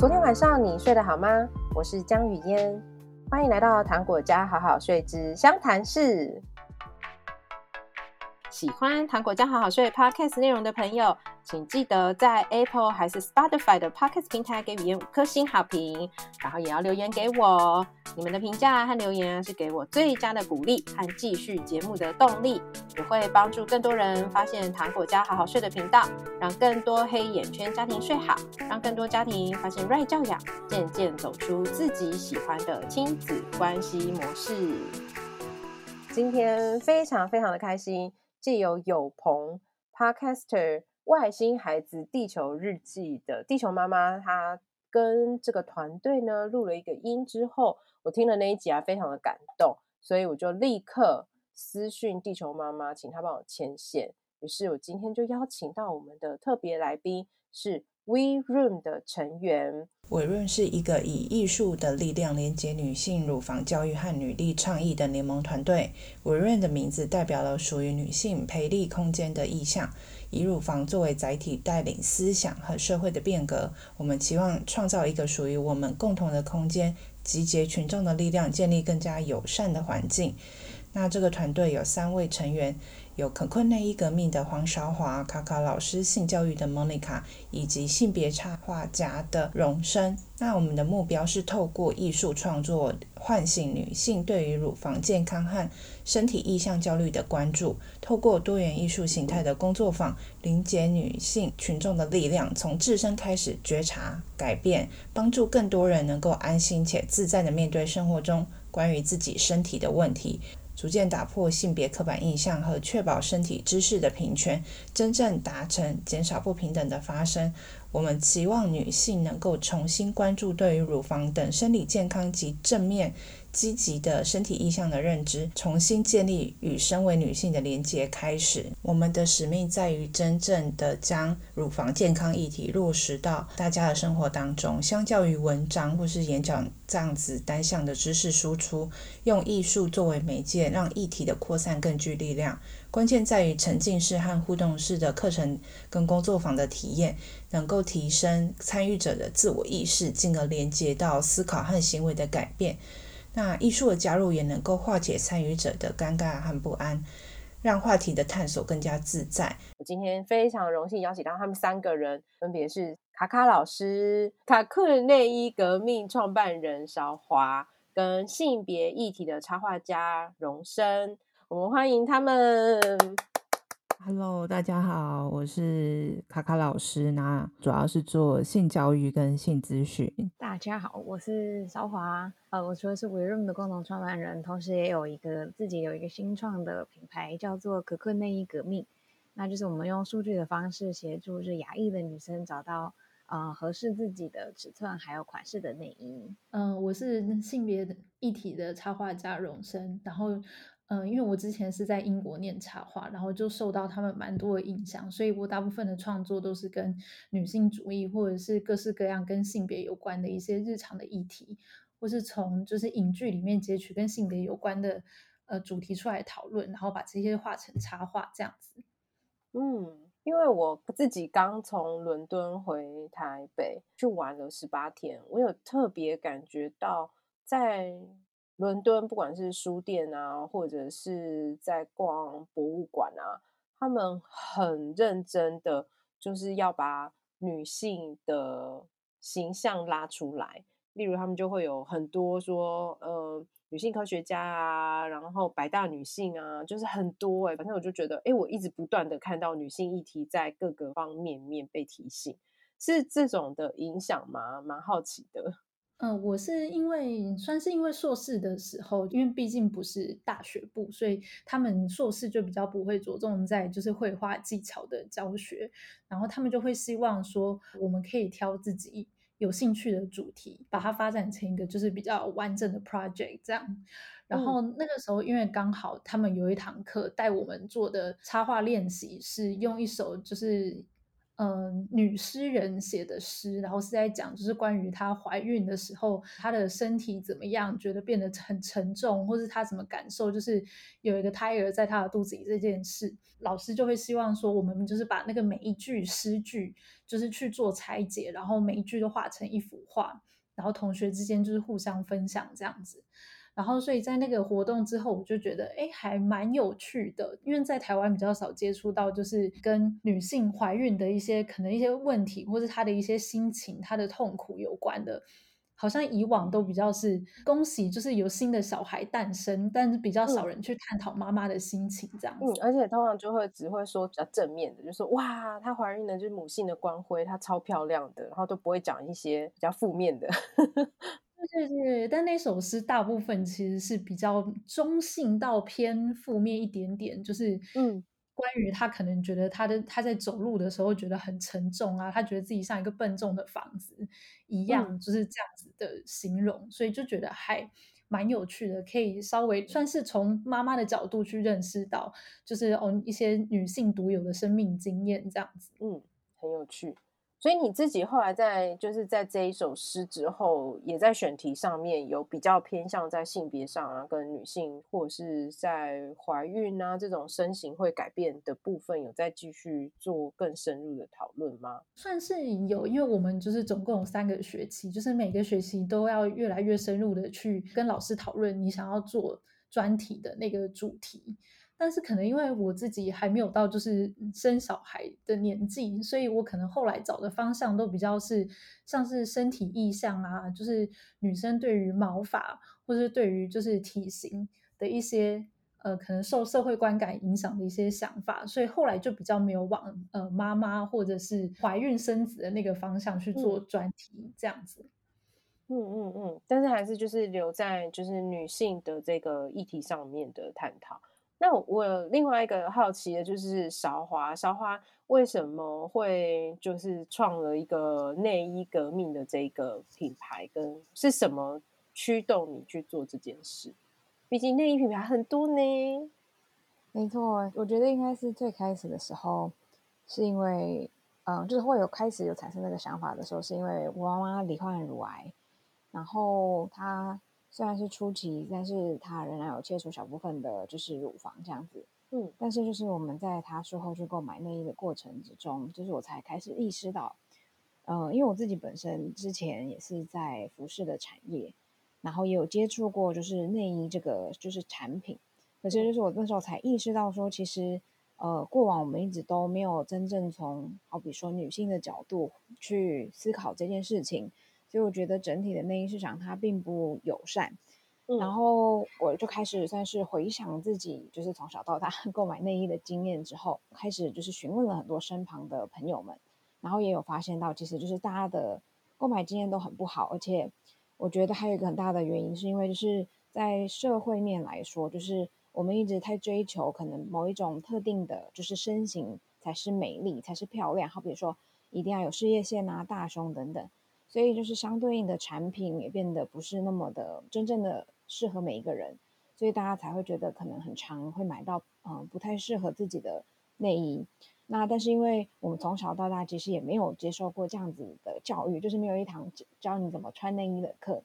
昨天晚上你睡得好吗？我是江雨嫣，欢迎来到糖果家好好睡之相谈室。喜欢糖果家好好睡 Podcast 内容的朋友，请记得在 Apple 还是 Spotify 的 Podcast 平台给雨嫣五颗星好评，然后也要留言给我。你们的评价和留言是给我最佳的鼓励和继续节目的动力，也会帮助更多人发现糖果家好好睡的频道，让更多黑眼圈家庭睡好，让更多家庭发现 Right 教养，渐渐走出自己喜欢的亲子关系模式。今天非常非常的开心，借由有朋 Podcaster 外星孩子地球日记的地球妈妈，她跟这个团队呢录了一个音之后。我听了那一集啊，非常的感动，所以我就立刻私讯地球妈妈，请她帮我牵线。于是我今天就邀请到我们的特别来宾，是 We Room 的成员。We Room 是一个以艺术的力量连接女性乳房教育和女力倡议的联盟团队。We Room 的名字代表了属于女性培力空间的意象，以乳房作为载体，带领思想和社会的变革。我们期望创造一个属于我们共同的空间。集结群众的力量，建立更加友善的环境。那这个团队有三位成员，有可困内衣革命的黄韶华、卡卡老师性教育的 Monica，以及性别插画家的荣生。那我们的目标是透过艺术创作，唤醒女性对于乳房健康和身体意象焦虑的关注。透过多元艺术形态的工作坊，凝结女性群众的力量，从自身开始觉察、改变，帮助更多人能够安心且自在地面对生活中关于自己身体的问题。逐渐打破性别刻板印象和确保身体知识的平权，真正达成减少不平等的发生。我们期望女性能够重新关注对于乳房等生理健康及正面。积极的身体意象的认知，重新建立与身为女性的连接。开始，我们的使命在于真正的将乳房健康议题落实到大家的生活当中。相较于文章或是演讲这样子单向的知识输出，用艺术作为媒介，让议题的扩散更具力量。关键在于沉浸式和互动式的课程跟工作坊的体验，能够提升参与者的自我意识，进而连接到思考和行为的改变。那艺术的加入也能够化解参与者的尴尬和不安，让话题的探索更加自在。我今天非常荣幸邀请到他们三个人，分别是卡卡老师、卡困内衣革命创办人韶华，跟性别议题的插画家荣生。我们欢迎他们。Hello，大家好，我是卡卡老师，那主要是做性教育跟性咨询。大家好，我是韶华，呃，我除了是 We Room 的共同创办人，同时也有一个自己有一个新创的品牌，叫做可可内衣革命。那就是我们用数据的方式协助，是亚裔的女生找到呃合适自己的尺寸还有款式的内衣。嗯、呃，我是性别议题的插画家荣生，然后。嗯，因为我之前是在英国念插画，然后就受到他们蛮多的影响，所以我大部分的创作都是跟女性主义或者是各式各样跟性别有关的一些日常的议题，或是从就是影剧里面截取跟性别有关的呃主题出来讨论，然后把这些画成插画这样子。嗯，因为我自己刚从伦敦回台北去玩了十八天，我有特别感觉到在。伦敦不管是书店啊，或者是在逛博物馆啊，他们很认真的，就是要把女性的形象拉出来。例如，他们就会有很多说，呃，女性科学家啊，然后百大女性啊，就是很多哎、欸。反正我就觉得，哎，我一直不断的看到女性议题在各个方面面被提醒，是这种的影响吗？蛮好奇的。嗯，我是因为算是因为硕士的时候，因为毕竟不是大学部，所以他们硕士就比较不会着重在就是绘画技巧的教学，然后他们就会希望说，我们可以挑自己有兴趣的主题，把它发展成一个就是比较完整的 project 这样。然后那个时候，因为刚好他们有一堂课带我们做的插画练习是用一首就是。呃女诗人写的诗，然后是在讲就是关于她怀孕的时候，她的身体怎么样，觉得变得很沉重，或是她怎么感受，就是有一个胎儿在她的肚子里这件事，老师就会希望说，我们就是把那个每一句诗句，就是去做拆解，然后每一句都画成一幅画，然后同学之间就是互相分享这样子。然后，所以在那个活动之后，我就觉得，哎，还蛮有趣的。因为在台湾比较少接触到，就是跟女性怀孕的一些可能一些问题，或是她的一些心情、她的痛苦有关的。好像以往都比较是恭喜，就是有新的小孩诞生，但是比较少人去探讨妈妈的心情这样子。嗯，而且通常就会只会说比较正面的，就是说哇，她怀孕了，就是母性的光辉，她超漂亮的，然后都不会讲一些比较负面的。对对对，但那首诗大部分其实是比较中性到偏负面一点点，就是嗯，关于他可能觉得他的他在走路的时候觉得很沉重啊，他觉得自己像一个笨重的房子一样，嗯、就是这样子的形容，所以就觉得还蛮有趣的，可以稍微算是从妈妈的角度去认识到，就是哦一些女性独有的生命经验这样子，嗯，很有趣。所以你自己后来在就是在这一首诗之后，也在选题上面有比较偏向在性别上啊，跟女性或者是在怀孕啊这种身形会改变的部分，有在继续做更深入的讨论吗？算是有，因为我们就是总共有三个学期，就是每个学期都要越来越深入的去跟老师讨论你想要做专题的那个主题。但是可能因为我自己还没有到就是生小孩的年纪，所以我可能后来找的方向都比较是像是身体意向啊，就是女生对于毛发或者是对于就是体型的一些呃可能受社会观感影响的一些想法，所以后来就比较没有往呃妈妈或者是怀孕生子的那个方向去做专题这样子。嗯嗯嗯，但是还是就是留在就是女性的这个议题上面的探讨。那我另外一个好奇的就是韶华，韶华为什么会就是创了一个内衣革命的这个品牌，跟是什么驱动你去做这件事？毕竟内衣品牌很多呢。没错，我觉得应该是最开始的时候，是因为嗯，就是会有开始有产生那个想法的时候，是因为我妈妈罹患乳癌，然后她。虽然是初期，但是他仍然有切除小部分的，就是乳房这样子。嗯，但是就是我们在他术后去购买内衣的过程之中，就是我才开始意识到，呃，因为我自己本身之前也是在服饰的产业，然后也有接触过就是内衣这个就是产品，可是就是我那时候才意识到说，其实呃过往我们一直都没有真正从好比说女性的角度去思考这件事情。所以我觉得整体的内衣市场它并不友善，嗯，然后我就开始算是回想自己就是从小到大 购买内衣的经验之后，开始就是询问了很多身旁的朋友们，然后也有发现到其实就是大家的购买经验都很不好，而且我觉得还有一个很大的原因是因为就是在社会面来说，就是我们一直太追求可能某一种特定的就是身形才是美丽才是漂亮，好比如说一定要有事业线啊、大胸等等。所以就是相对应的产品也变得不是那么的真正的适合每一个人，所以大家才会觉得可能很常会买到嗯、呃、不太适合自己的内衣。那但是因为我们从小到大其实也没有接受过这样子的教育，就是没有一堂教你怎么穿内衣的课，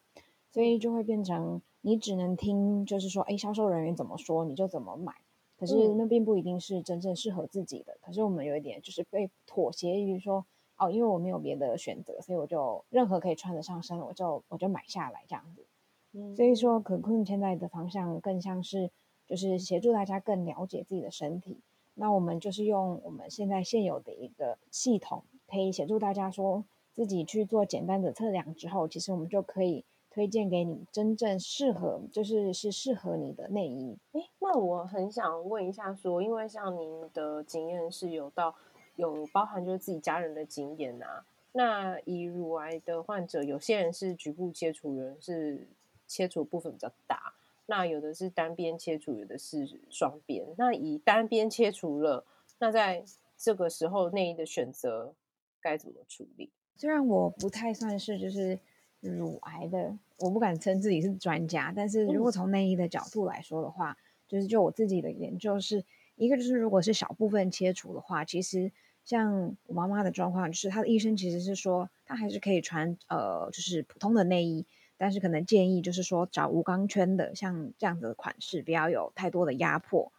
所以就会变成你只能听就是说哎销售人员怎么说你就怎么买，可是那并不一定是真正适合自己的。可是我们有一点就是被妥协于说。哦，因为我没有别的选择，所以我就任何可以穿得上身，我就我就买下来这样子。嗯，所以说可坤现在的方向更像是就是协助大家更了解自己的身体。那我们就是用我们现在现有的一个系统，可以协助大家说自己去做简单的测量之后，其实我们就可以推荐给你真正适合，就是是适合你的内衣。诶，那我很想问一下说，因为像您的经验是有到。有包含就是自己家人的经验啊，那以乳癌的患者，有些人是局部切除，有人是切除部分比较大，那有的是单边切除，有的是双边。那以单边切除了，那在这个时候内衣的选择该怎么处理？虽然我不太算是就是乳癌的，我不敢称自己是专家，但是如果从内衣的角度来说的话，嗯、就是就我自己的研究是一个就是如果是小部分切除的话，其实。像我妈妈的状况，就是她的医生其实是说，她还是可以穿呃，就是普通的内衣，但是可能建议就是说找无钢圈的，像这样子的款式，不要有太多的压迫。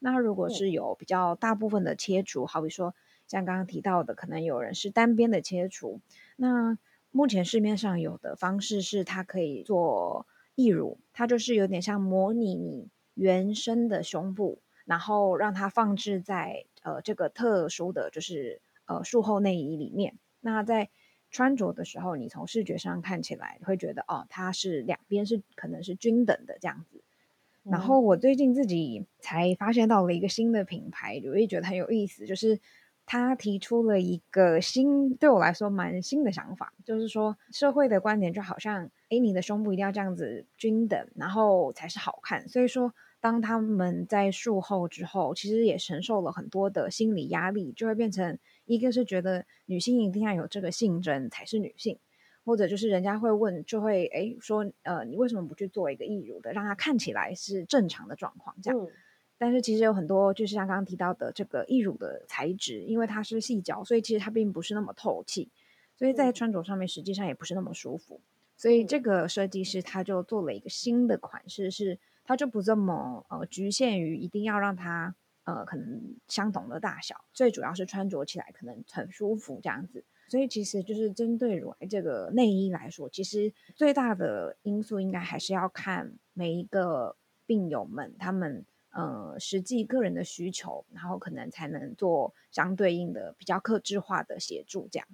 那如果是有比较大部分的切除，好比说像刚刚提到的，可能有人是单边的切除，那目前市面上有的方式是它可以做义乳，它就是有点像模拟你原生的胸部，然后让它放置在。呃，这个特殊的就是呃术后内衣里面，那在穿着的时候，你从视觉上看起来会觉得哦，它是两边是可能是均等的这样子。然后我最近自己才发现到了一个新的品牌，我也觉得很有意思，就是他提出了一个新，对我来说蛮新的想法，就是说社会的观点就好像，诶，你的胸部一定要这样子均等，然后才是好看，所以说。当他们在术后之后，其实也承受了很多的心理压力，就会变成一个是觉得女性一定要有这个性征才是女性，或者就是人家会问，就会诶说，呃，你为什么不去做一个义乳的，让它看起来是正常的状况这样？嗯、但是其实有很多，就是像刚刚提到的这个义乳的材质，因为它是细胶，所以其实它并不是那么透气，所以在穿着上面实际上也不是那么舒服。所以这个设计师他就做了一个新的款式是。它就不这么呃局限于一定要让它呃可能相同的大小，最主要是穿着起来可能很舒服这样子。所以其实就是针对乳癌这个内衣来说，其实最大的因素应该还是要看每一个病友们他们呃实际个人的需求，然后可能才能做相对应的比较克制化的协助这样。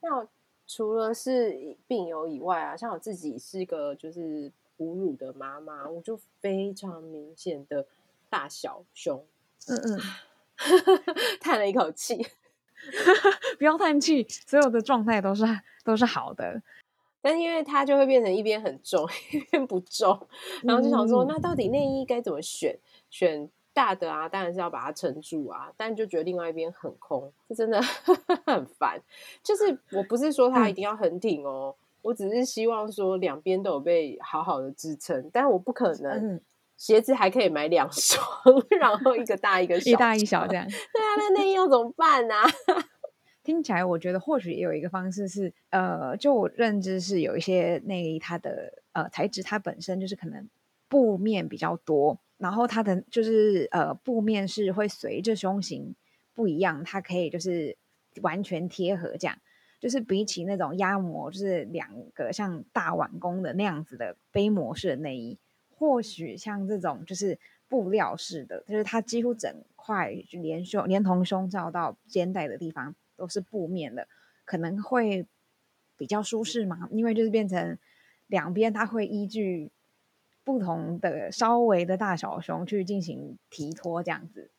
那除了是病友以外啊，像我自己是一个就是。哺乳的妈妈，我就非常明显的大小胸，嗯嗯，叹了一口气，不要叹气，所有的状态都是都是好的，但因为它就会变成一边很重，一边不重，然后就想说，嗯、那到底内衣该怎么选？选大的啊，当然是要把它撑住啊，但就觉得另外一边很空，这真的很烦。就是我不是说它一定要很挺哦。嗯我只是希望说两边都有被好好的支撑，但我不可能鞋子还可以买两 双，然后一个大一个小，一大一小这样。对啊，那内衣要怎么办呢？啊？听起来我觉得或许也有一个方式是，呃，就我认知是有一些内衣它的呃材质它本身就是可能布面比较多，然后它的就是呃布面是会随着胸型不一样，它可以就是完全贴合这样。就是比起那种压模，就是两个像大碗公的那样子的背模式的内衣，或许像这种就是布料式的，就是它几乎整块就连胸连同胸罩到肩带的地方都是布面的，可能会比较舒适嘛。因为就是变成两边它会依据不同的稍微的大小胸去进行提脱这样子。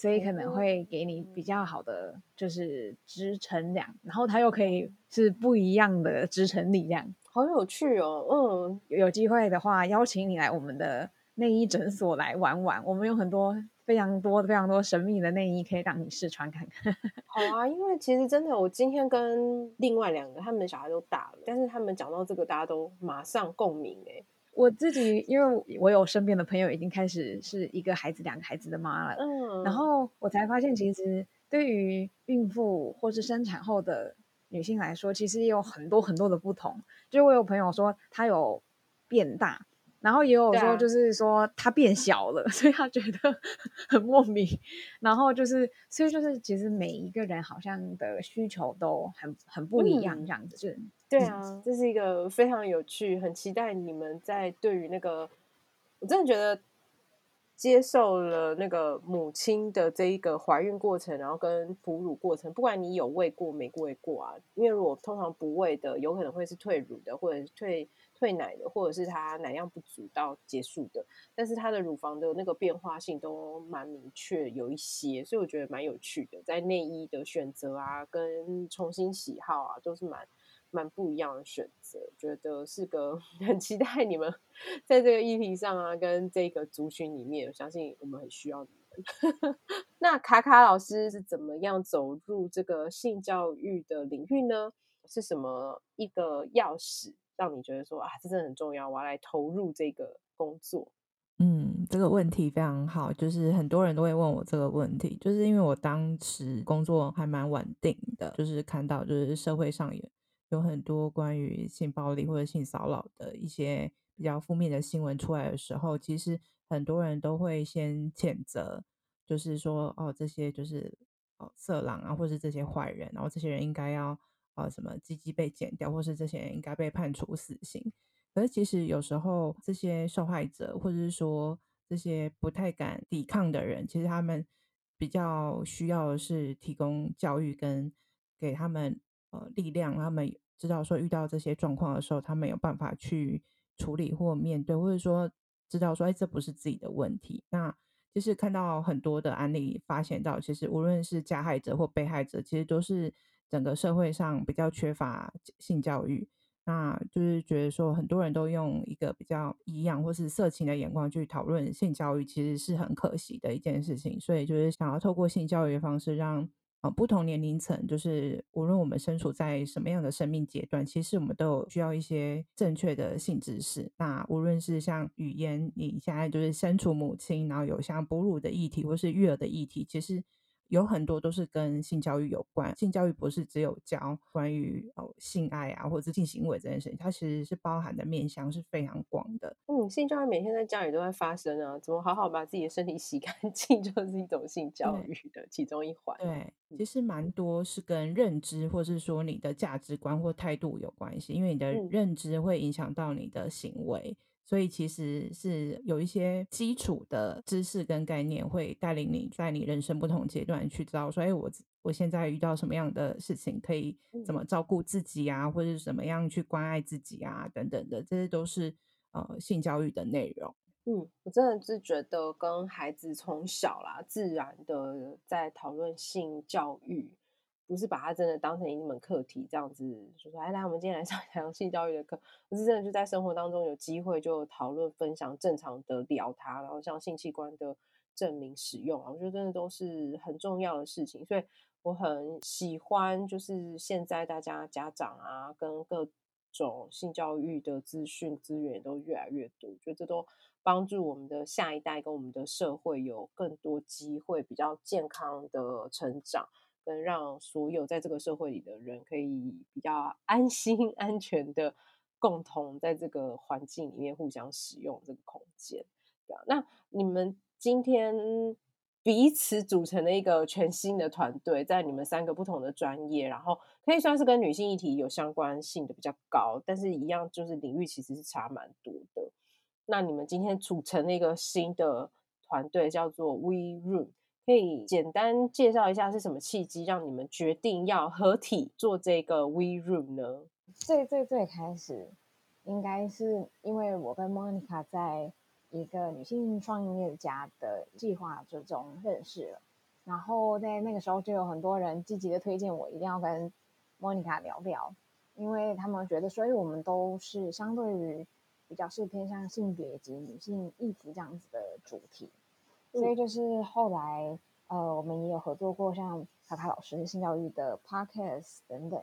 所以可能会给你比较好的就是支撑这样，然后它又可以是不一样的支撑力量，好有趣哦。嗯，有机会的话邀请你来我们的内衣诊所来玩玩，我们有很多非常多非常多神秘的内衣可以让你试穿看看。好啊，因为其实真的，我今天跟另外两个他们的小孩都大了，但是他们讲到这个，大家都马上共鸣哎。我自己，因为我有身边的朋友已经开始是一个孩子、两个孩子的妈了，嗯，然后我才发现，其实对于孕妇或是生产后的女性来说，其实也有很多很多的不同。就我有朋友说，她有变大。然后也有说，就是说他变小了，啊、所以他觉得很莫名。然后就是，所以就是，其实每一个人好像的需求都很很不一样，这样子。对啊，这是一个非常有趣，很期待你们在对于那个，我真的觉得接受了那个母亲的这一个怀孕过程，然后跟哺乳过程，不管你有喂过没喂过啊，因为如果通常不喂的，有可能会是退乳的，或者是退。退奶的，或者是他奶量不足到结束的，但是他的乳房的那个变化性都蛮明确，有一些，所以我觉得蛮有趣的，在内衣的选择啊，跟重新喜好啊，都是蛮蛮不一样的选择，觉得是个 很期待你们在这个议题上啊，跟这个族群里面，我相信我们很需要你们。那卡卡老师是怎么样走入这个性教育的领域呢？是什么一个钥匙？让你觉得说啊，这真的很重要，我要来投入这个工作。嗯，这个问题非常好，就是很多人都会问我这个问题，就是因为我当时工作还蛮稳定的，就是看到就是社会上有有很多关于性暴力或者性骚扰的一些比较负面的新闻出来的时候，其实很多人都会先谴责，就是说哦，这些就是哦色狼啊，或是这些坏人，然后这些人应该要呃什么鸡鸡被剪掉，或是这些人应该被判处死刑。可是其实有时候这些受害者，或者是说这些不太敢抵抗的人，其实他们比较需要的是提供教育跟给他们呃力量，他们知道说遇到这些状况的时候，他们有办法去处理或面对，或者说知道说哎，这不是自己的问题。那其实看到很多的案例，发现到其实无论是加害者或被害者，其实都是整个社会上比较缺乏性教育。那就是觉得说，很多人都用一个比较异样或是色情的眼光去讨论性教育，其实是很可惜的一件事情。所以就是想要透过性教育的方式让，让呃不同年龄层，就是无论我们身处在什么样的生命阶段，其实我们都有需要一些正确的性知识。那无论是像语言，你现在就是身处母亲，然后有像哺乳的议题或是育儿的议题，其实。有很多都是跟性教育有关，性教育不是只有教关于哦性爱啊或者是性行为这件事情，它其实是包含的面向是非常广的。嗯，性教育每天在家里都在发生啊，怎么好好把自己的身体洗干净，就是一种性教育的其中一环。对，其实蛮多是跟认知或是说你的价值观或态度有关系，因为你的认知会影响到你的行为。嗯所以其实是有一些基础的知识跟概念，会带领你在你人生不同阶段去知道说，哎，我我现在遇到什么样的事情，可以怎么照顾自己啊，或者是怎么样去关爱自己啊，等等的，这些都是呃性教育的内容。嗯，我真的是觉得跟孩子从小啦，自然的在讨论性教育。不是把它真的当成一门课题这样子，就说哎，来，我们今天来上一堂性教育的课。不是真的就在生活当中有机会就讨论分享，正常的聊它，然后像性器官的证明使用啊，我觉得真的都是很重要的事情。所以我很喜欢，就是现在大家家长啊，跟各种性教育的资讯资源都越来越多，觉得这都帮助我们的下一代跟我们的社会有更多机会，比较健康的成长。跟让所有在这个社会里的人可以比较安心、安全的共同在这个环境里面互相使用这个空间，对啊。那你们今天彼此组成了一个全新的团队，在你们三个不同的专业，然后可以算是跟女性议题有相关性的比较高，但是一样就是领域其实是差蛮多的。那你们今天组成了一个新的团队，叫做 We Room。可以简单介绍一下是什么契机让你们决定要合体做这个 We Room 呢？最最最开始，应该是因为我跟 Monica 在一个女性创业家的计划之中认识了，然后在那个时候就有很多人积极的推荐我一定要跟 Monica 聊聊，因为他们觉得，所以我们都是相对于比较是偏向性别及女性议题这样子的主题。所以就是后来，呃，我们也有合作过像卡卡老师性教育的 podcast 等等。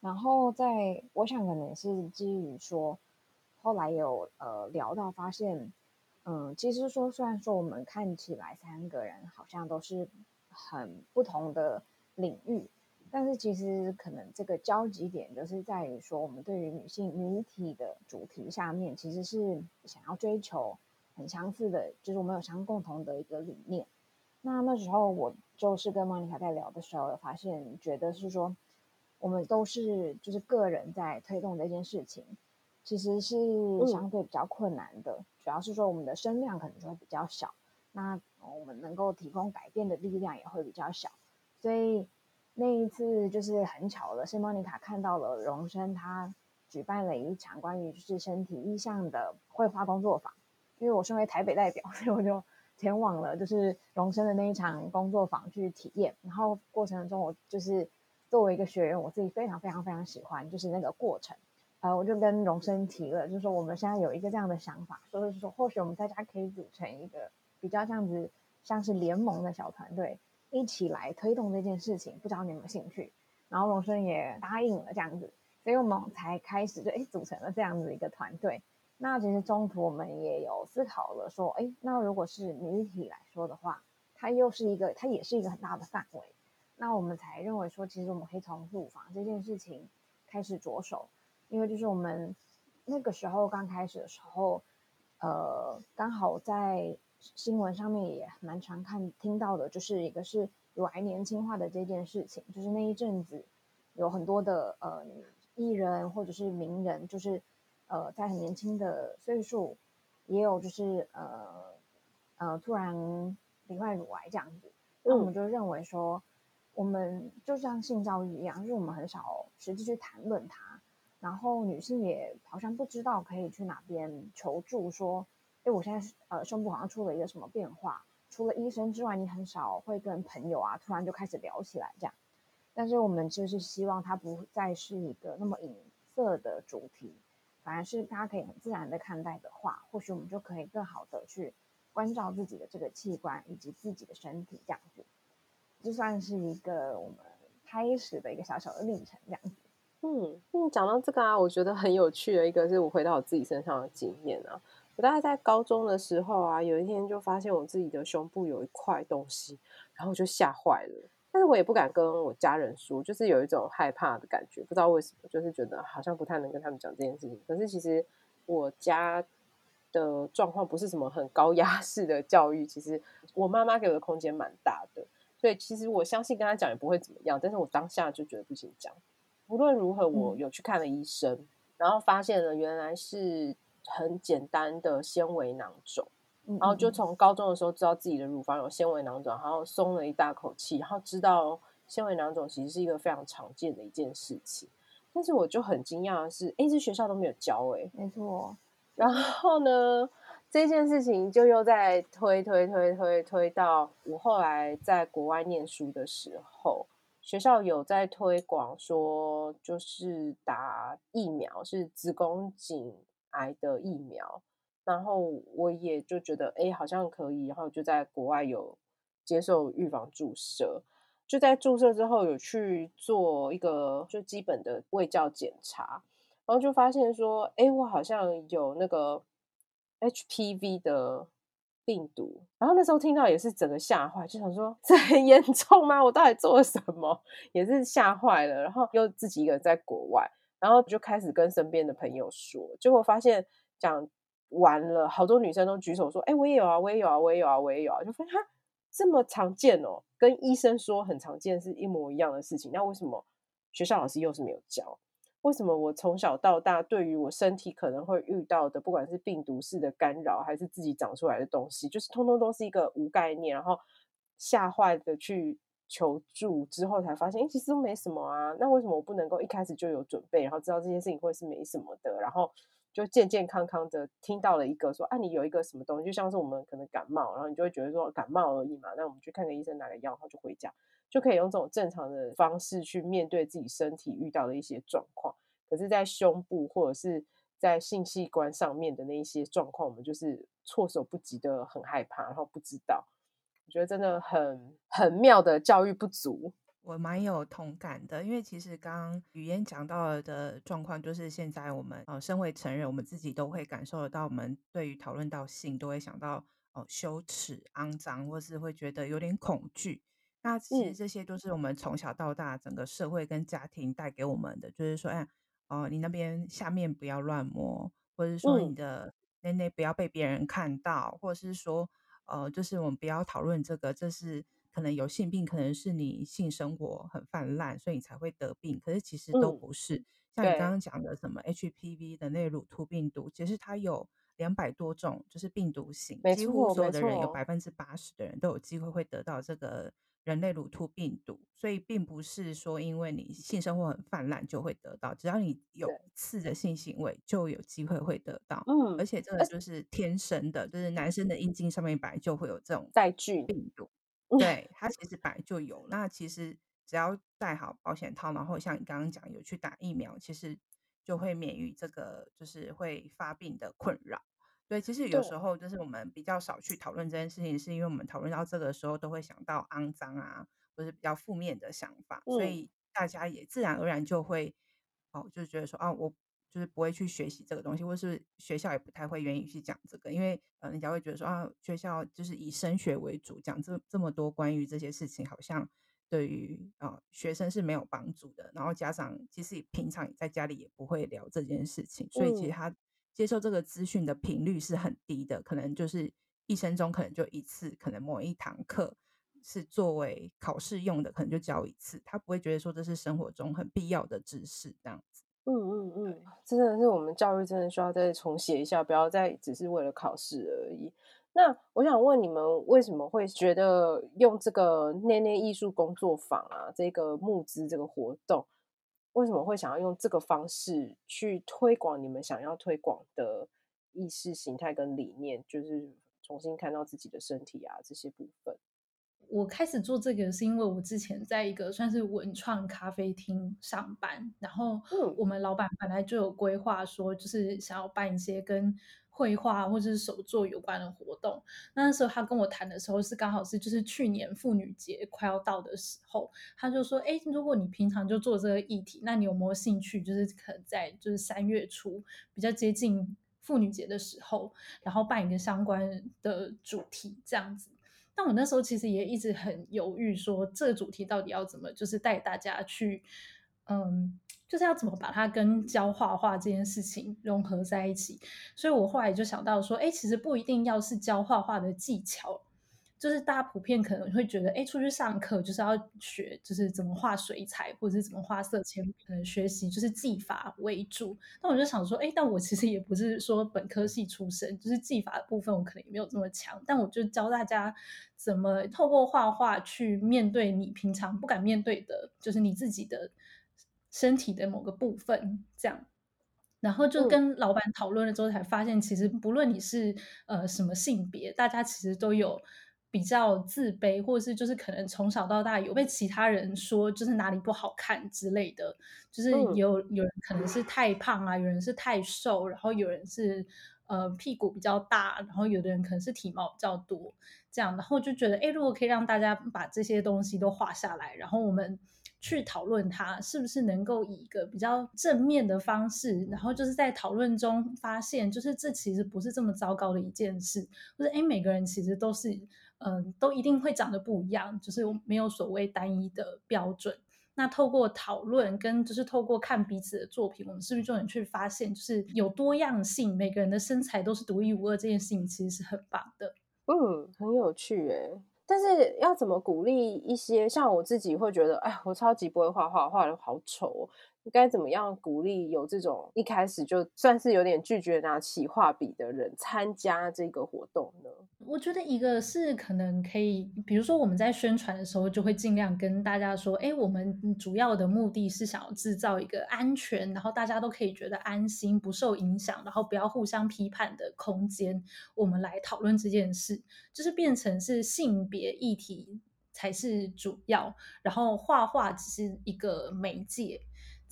然后在我想可能也是基于说，后来有呃聊到发现，嗯，其实说虽然说我们看起来三个人好像都是很不同的领域，但是其实可能这个交集点就是在于说，我们对于女性女体的主题下面，其实是想要追求。很相似的，就是我们有相共同的一个理念。那那时候我就是跟莫妮卡在聊的时候，发现觉得是说，我们都是就是个人在推动这件事情，其实是相对比较困难的。嗯、主要是说我们的声量可能就会比较小，那我们能够提供改变的力量也会比较小。所以那一次就是很巧的是，莫妮卡看到了荣升他举办了一场关于就是身体意向的绘画工作坊。因为我身为台北代表，所以我就前往了，就是荣升的那一场工作坊去体验。然后过程中，我就是作为一个学员，我自己非常非常非常喜欢，就是那个过程。呃，我就跟荣升提了，就是说我们现在有一个这样的想法，说是说或许我们大家可以组成一个比较这样子像是联盟的小团队，一起来推动这件事情。不知道你有没有兴趣？然后荣升也答应了这样子，所以我们才开始就诶组成了这样子一个团队。那其实中途我们也有思考了，说，哎，那如果是女体来说的话，它又是一个，它也是一个很大的范围。那我们才认为说，其实我们可以从乳房这件事情开始着手，因为就是我们那个时候刚开始的时候，呃，刚好在新闻上面也蛮常看听到的，就是一个是乳癌年轻化的这件事情，就是那一阵子有很多的呃艺人或者是名人，就是。呃，在很年轻的岁数，也有就是呃呃突然罹患乳癌这样子，那我们就认为说，我们就像性教育一样，就是我们很少实际去谈论它，然后女性也好像不知道可以去哪边求助，说，哎，我现在呃胸部好像出了一个什么变化，除了医生之外，你很少会跟朋友啊突然就开始聊起来这样，但是我们就是希望它不再是一个那么隐色的主题。反而是大家可以很自然的看待的话，或许我们就可以更好的去关照自己的这个器官以及自己的身体，这样子，就算是一个我们开始的一个小小的历程，这样子。嗯，嗯，讲到这个啊，我觉得很有趣的一个是我回到我自己身上的经验啊。我大概在高中的时候啊，有一天就发现我自己的胸部有一块东西，然后我就吓坏了。但是我也不敢跟我家人说，就是有一种害怕的感觉，不知道为什么，就是觉得好像不太能跟他们讲这件事情。可是其实我家的状况不是什么很高压 式的教育，其实我妈妈给我的空间蛮大的，所以其实我相信跟他讲也不会怎么样。但是我当下就觉得不行讲。无论如何，我有去看了医生，嗯、然后发现了原来是很简单的纤维囊肿。然后就从高中的时候知道自己的乳房有纤维囊肿，然后松了一大口气，然后知道纤维囊肿其实是一个非常常见的一件事情。但是我就很惊讶的是，哎，这学校都没有教哎，没错。然后呢，这件事情就又在推推推推推到我后来在国外念书的时候，学校有在推广说，就是打疫苗，是子宫颈癌的疫苗。然后我也就觉得，哎，好像可以，然后就在国外有接受预防注射，就在注射之后有去做一个就基本的胃教检查，然后就发现说，哎，我好像有那个 HPV 的病毒，然后那时候听到也是整个吓坏，就想说，这很严重吗？我到底做了什么？也是吓坏了，然后又自己一个人在国外，然后就开始跟身边的朋友说，结果发现讲。完了，好多女生都举手说：“哎，我也有啊，我也有啊，我也有啊，我也有啊。”就发现哈，这么常见哦，跟医生说很常见是一模一样的事情。那为什么学校老师又是没有教？为什么我从小到大对于我身体可能会遇到的，不管是病毒式的干扰，还是自己长出来的东西，就是通通都是一个无概念，然后吓坏的去求助之后才发现，哎，其实都没什么啊。那为什么我不能够一开始就有准备，然后知道这件事情会是没什么的，然后？就健健康康的听到了一个说啊，你有一个什么东西，就像是我们可能感冒，然后你就会觉得说感冒而已嘛，那我们去看个医生，拿个药，然后就回家，就可以用这种正常的方式去面对自己身体遇到的一些状况。可是，在胸部或者是在性器官上面的那一些状况，我们就是措手不及的，很害怕，然后不知道。我觉得真的很很妙的教育不足。我蛮有同感的，因为其实刚刚语嫣讲到的状况，就是现在我们呃，身为成人，我们自己都会感受得到，我们对于讨论到性，都会想到哦、呃，羞耻、肮脏，或是会觉得有点恐惧。那其实这些都是我们从小到大整个社会跟家庭带给我们的，就是说，哎，哦、呃，你那边下面不要乱摸，或者是说你的内内不要被别人看到，或者是说，呃，就是我们不要讨论这个，这是。可能有性病，可能是你性生活很泛滥，所以你才会得病。可是其实都不是。嗯、像你刚刚讲的什么 HPV 的那乳突病毒，其实它有两百多种，就是病毒型，几乎所有的人有百分之八十的人都有机会会得到这个人类乳突病毒。所以并不是说因为你性生活很泛滥就会得到，只要你有一次的性行为就有机会会得到。嗯，而且这个就是天生的，就是男生的阴茎上面本来就会有这种带菌病毒。对，它其实本来就有，那其实只要戴好保险套，然后像你刚刚讲有去打疫苗，其实就会免于这个就是会发病的困扰。对，其实有时候就是我们比较少去讨论这件事情，是因为我们讨论到这个时候都会想到肮脏啊，或是比较负面的想法，所以大家也自然而然就会哦，就觉得说啊，我就是不会去学习这个东西，或是学校也不太会愿意去讲这个，因为呃，人家会觉得说啊，学校就是以升学为主，讲这这么多关于这些事情，好像对于啊、呃、学生是没有帮助的。然后家长其实平常在家里也不会聊这件事情，所以其实他接受这个资讯的频率是很低的，可能就是一生中可能就一次，可能某一堂课是作为考试用的，可能就教一次，他不会觉得说这是生活中很必要的知识这样子。嗯嗯嗯，真的是我们教育真的需要再重写一下，不要再只是为了考试而已。那我想问你们，为什么会觉得用这个内内艺术工作坊啊，这个募资这个活动，为什么会想要用这个方式去推广你们想要推广的意识形态跟理念，就是重新看到自己的身体啊这些部分？我开始做这个是因为我之前在一个算是文创咖啡厅上班，然后我们老板本来就有规划说，就是想要办一些跟绘画或者是手作有关的活动。那时候他跟我谈的时候是刚好是就是去年妇女节快要到的时候，他就说：“哎，如果你平常就做这个议题，那你有没有兴趣？就是可能在就是三月初比较接近妇女节的时候，然后办一个相关的主题这样子。”但我那时候其实也一直很犹豫，说这个主题到底要怎么，就是带大家去，嗯，就是要怎么把它跟教画画这件事情融合在一起。所以我后来就想到说，哎，其实不一定要是教画画的技巧。就是大家普遍可能会觉得，哎，出去上课就是要学，就是怎么画水彩，或者是怎么画色铅笔，可能学习就是技法为主。那我就想说，哎，但我其实也不是说本科系出身，就是技法的部分我可能也没有这么强。但我就教大家怎么透过画画去面对你平常不敢面对的，就是你自己的身体的某个部分，这样。然后就跟老板讨论了之后，才发现其实不论你是呃什么性别，大家其实都有。比较自卑，或者是就是可能从小到大有被其他人说就是哪里不好看之类的，就是有有人可能是太胖啊，有人是太瘦，然后有人是呃屁股比较大，然后有的人可能是体毛比较多这样，然后就觉得哎，如果可以让大家把这些东西都画下来，然后我们去讨论它，是不是能够以一个比较正面的方式，然后就是在讨论中发现，就是这其实不是这么糟糕的一件事，或者哎，每个人其实都是。嗯，都一定会长得不一样，就是没有所谓单一的标准。那透过讨论跟就是透过看彼此的作品，我们是不是就能去发现，就是有多样性，每个人的身材都是独一无二，这件事情其实是很棒的。嗯，很有趣诶。但是要怎么鼓励一些像我自己会觉得，哎，我超级不会画画，画得好丑哦。该怎么样鼓励有这种一开始就算是有点拒绝拿起画笔的人参加这个活动呢？我觉得一个是可能可以，比如说我们在宣传的时候，就会尽量跟大家说，哎，我们主要的目的是想要制造一个安全，然后大家都可以觉得安心、不受影响，然后不要互相批判的空间，我们来讨论这件事，就是变成是性别议题才是主要，然后画画只是一个媒介。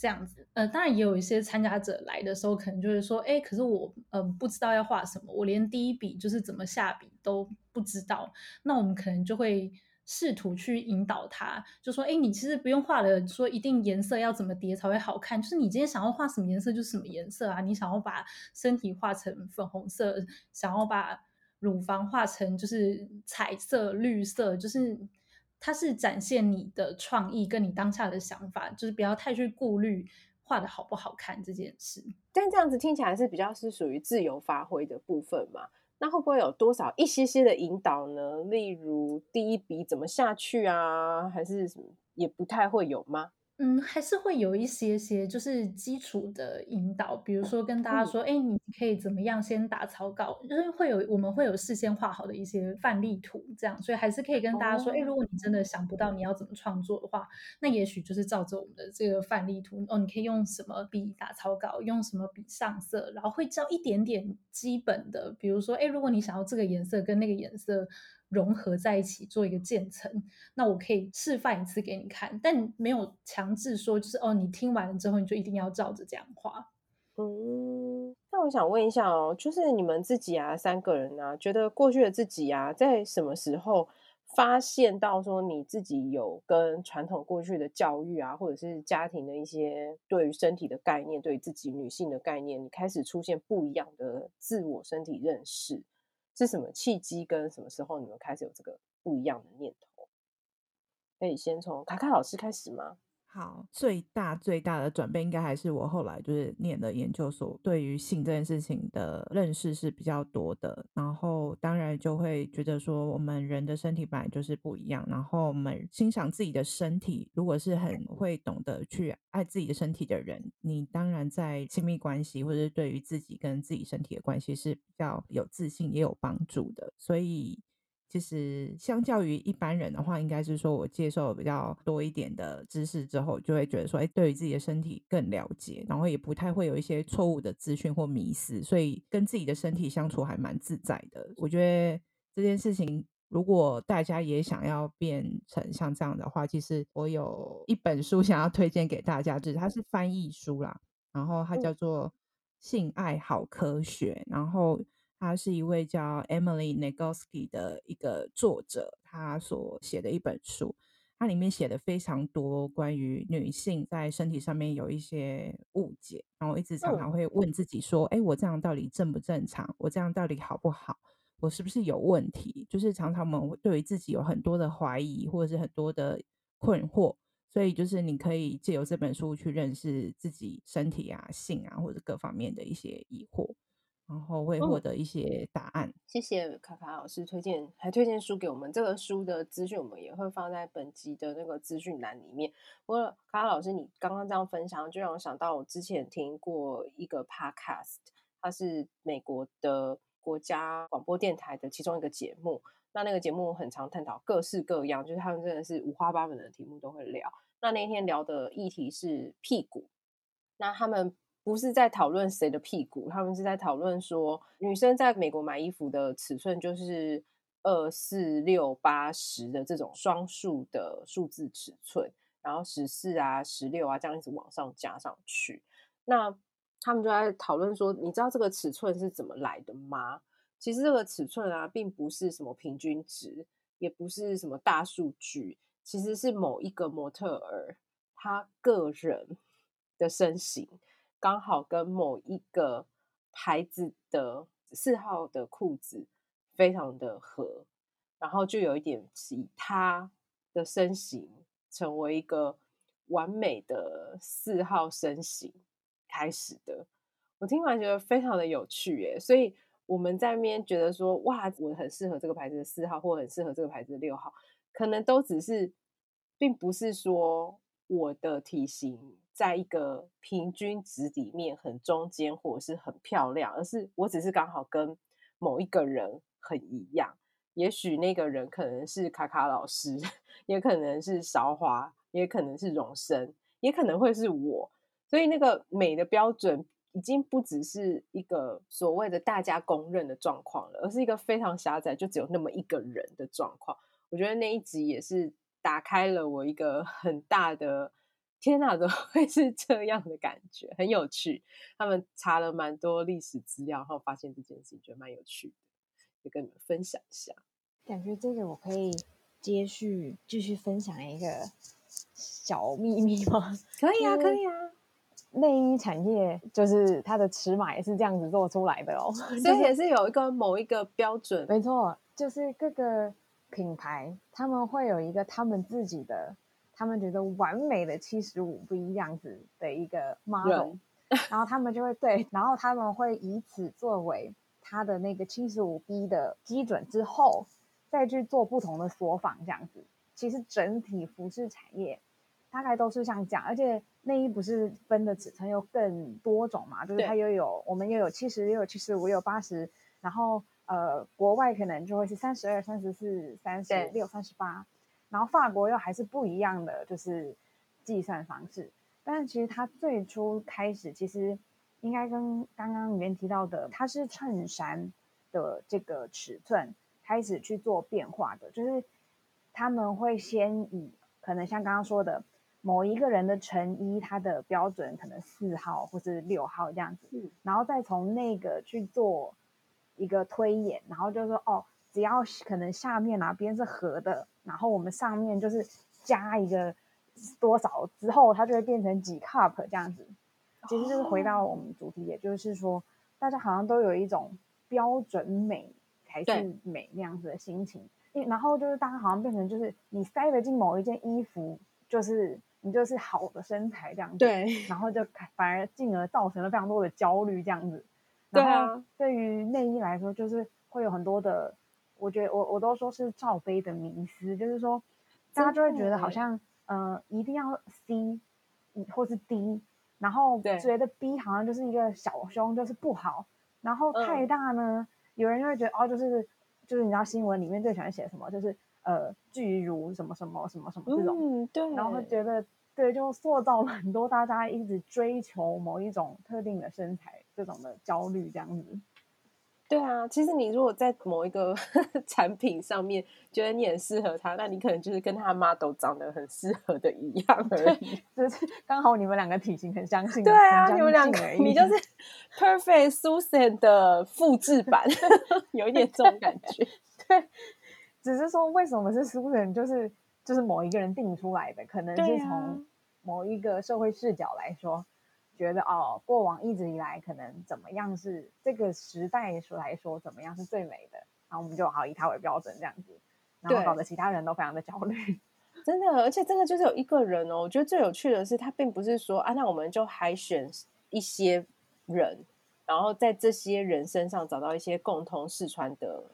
这样子，呃，当然也有一些参加者来的时候，可能就会说，哎，可是我，嗯、不知道要画什么，我连第一笔就是怎么下笔都不知道。那我们可能就会试图去引导他，就说，哎，你其实不用画的，说一定颜色要怎么叠才会好看，就是你今天想要画什么颜色就是什么颜色啊。你想要把身体画成粉红色，想要把乳房画成就是彩色、绿色，就是。它是展现你的创意跟你当下的想法，就是不要太去顾虑画的好不好看这件事。但这样子听起来是比较是属于自由发挥的部分嘛？那会不会有多少一些些的引导呢？例如第一笔怎么下去啊？还是什么也不太会有吗？嗯，还是会有一些些就是基础的引导，比如说跟大家说，哎、嗯，你可以怎么样先打草稿，就是会有我们会有事先画好的一些范例图，这样，所以还是可以跟大家说，哎、哦，如果你真的想不到你要怎么创作的话，那也许就是照着我们的这个范例图，哦，你可以用什么笔打草稿，用什么笔上色，然后会教一点点基本的，比如说，哎，如果你想要这个颜色跟那个颜色。融合在一起做一个渐层，那我可以示范一次给你看，但没有强制说就是哦，你听完了之后你就一定要照着这样画。嗯，那我想问一下哦，就是你们自己啊，三个人啊，觉得过去的自己啊，在什么时候发现到说你自己有跟传统过去的教育啊，或者是家庭的一些对于身体的概念，对于自己女性的概念，你开始出现不一样的自我身体认识，是什么契机？跟什么时候你们开始有这个不一样的念头？可以先从卡卡老师开始吗？好，最大最大的转变应该还是我后来就是念了研究所，对于性这件事情的认识是比较多的。然后当然就会觉得说，我们人的身体本来就是不一样。然后我们欣赏自己的身体，如果是很会懂得去爱自己的身体的人，你当然在亲密关系或者是对于自己跟自己身体的关系是比较有自信也有帮助的。所以。其实，相较于一般人的话，应该是说我接受比较多一点的知识之后，就会觉得说，哎，对于自己的身体更了解，然后也不太会有一些错误的资讯或迷思，所以跟自己的身体相处还蛮自在的。我觉得这件事情，如果大家也想要变成像这样的话，其实我有一本书想要推荐给大家，就是它是翻译书啦，然后它叫做《性爱好科学》，然后。他是一位叫 Emily Nagoski 的一个作者，他所写的一本书，它里面写的非常多关于女性在身体上面有一些误解，然后一直常常会问自己说：“哎，我这样到底正不正常？我这样到底好不好？我是不是有问题？”就是常常我们对于自己有很多的怀疑，或者是很多的困惑，所以就是你可以借由这本书去认识自己身体啊、性啊，或者各方面的一些疑惑。然后会获得一些答案。嗯。谢谢卡卡老师推荐，还推荐书给我们。这个书的资讯我们也会放在本集的那个资讯栏里面。不过卡卡老师，你刚刚这样分享，就让我想到我之前听过一个 podcast，它是美国的国家广播电台的其中一个节目。那那个节目很常探讨各式各样，就是他们真的是五花八门的题目都会聊。那那天聊的议题是屁股。那他们。不是在讨论谁的屁股，他们是在讨论说，女生在美国买衣服的尺寸就是二四六八十的这种双数的数字尺寸，然后十四啊、十六啊这样一直往上加上去。那他们就在讨论说，你知道这个尺寸是怎么来的吗？其实这个尺寸啊，并不是什么平均值，也不是什么大数据，其实是某一个模特儿他个人的身形。刚好跟某一个牌子的四号的裤子非常的合，然后就有一点以他的身形成为一个完美的四号身形开始的。我听完觉得非常的有趣耶，所以我们在那边觉得说，哇，我很适合这个牌子的四号，或很适合这个牌子的六号，可能都只是，并不是说我的体型。在一个平均值里面很中间，或者是很漂亮，而是我只是刚好跟某一个人很一样。也许那个人可能是卡卡老师，也可能是韶华，也可能是荣生，也可能会是我。所以那个美的标准已经不只是一个所谓的大家公认的状况了，而是一个非常狭窄，就只有那么一个人的状况。我觉得那一集也是打开了我一个很大的。天哪，怎么会 是这样的感觉？很有趣。他们查了蛮多历史资料，然后发现这件事情，觉得蛮有趣的，就跟你们分享一下。感觉这个我可以接续继续分享一个小秘密吗？可以啊，可以啊。内衣产业就是它的尺码也是这样子做出来的哦，所以也是有一个某一个标准。没错，就是各个品牌他们会有一个他们自己的。他们觉得完美的七十五 B 这样子的一个 model，然后他们就会对，然后他们会以此作为他的那个七十五 B 的基准之后，再去做不同的缩仿这样子。其实整体服饰产业大概都是像这样，而且内衣不是分的尺寸又更多种嘛，就是它又有我们又有七十，又有七十五，又有八十，然后呃，国外可能就会是三十二、三十四、三十六、三十八。然后法国又还是不一样的，就是计算方式。但是其实它最初开始，其实应该跟刚刚里面提到的，它是衬衫的这个尺寸开始去做变化的。就是他们会先以可能像刚刚说的某一个人的成衣，它的标准可能四号或是六号这样子，然后再从那个去做一个推演，然后就说哦。只要可能下面哪边是合的，然后我们上面就是加一个多少之后，它就会变成几 cup 这样子。其实就是回到我们主题，也就是说，大家好像都有一种标准美才是美那样子的心情。然后就是大家好像变成就是你塞得进某一件衣服，就是你就是好的身材这样子。对。然后就反而进而造成了非常多的焦虑这样子。对啊。对于内衣来说，就是会有很多的，我觉得我我都说是罩杯的迷思，就是说大家就会觉得好像呃一定要 C 或是 D，然后觉得 B 好像就是一个小胸就是不好，然后太大呢，嗯、有人就会觉得哦就是。就是你知道新闻里面最喜欢写什么？就是呃，巨乳什么什么什么什么这种，嗯，对。然后他觉得对，就塑造了很多大家一直追求某一种特定的身材这种的焦虑这样子。对啊，其实你如果在某一个 产品上面觉得你很适合他，那你可能就是跟他 model 长得很适合的一样而已。就是刚好你们两个体型很相近。对啊，你们两个，你就是 perfect Susan 的复制版，有一点这种感觉。对，只是说为什么是 Susan，就是就是某一个人定出来的，可能是从某一个社会视角来说。觉得哦，过往一直以来可能怎么样是这个时代说来说怎么样是最美的，然后我们就好以它为标准这样子，然后搞得其他人都非常的焦虑，真的，而且真的就是有一个人哦，我觉得最有趣的是他并不是说啊，那我们就海选一些人，然后在这些人身上找到一些共同试穿的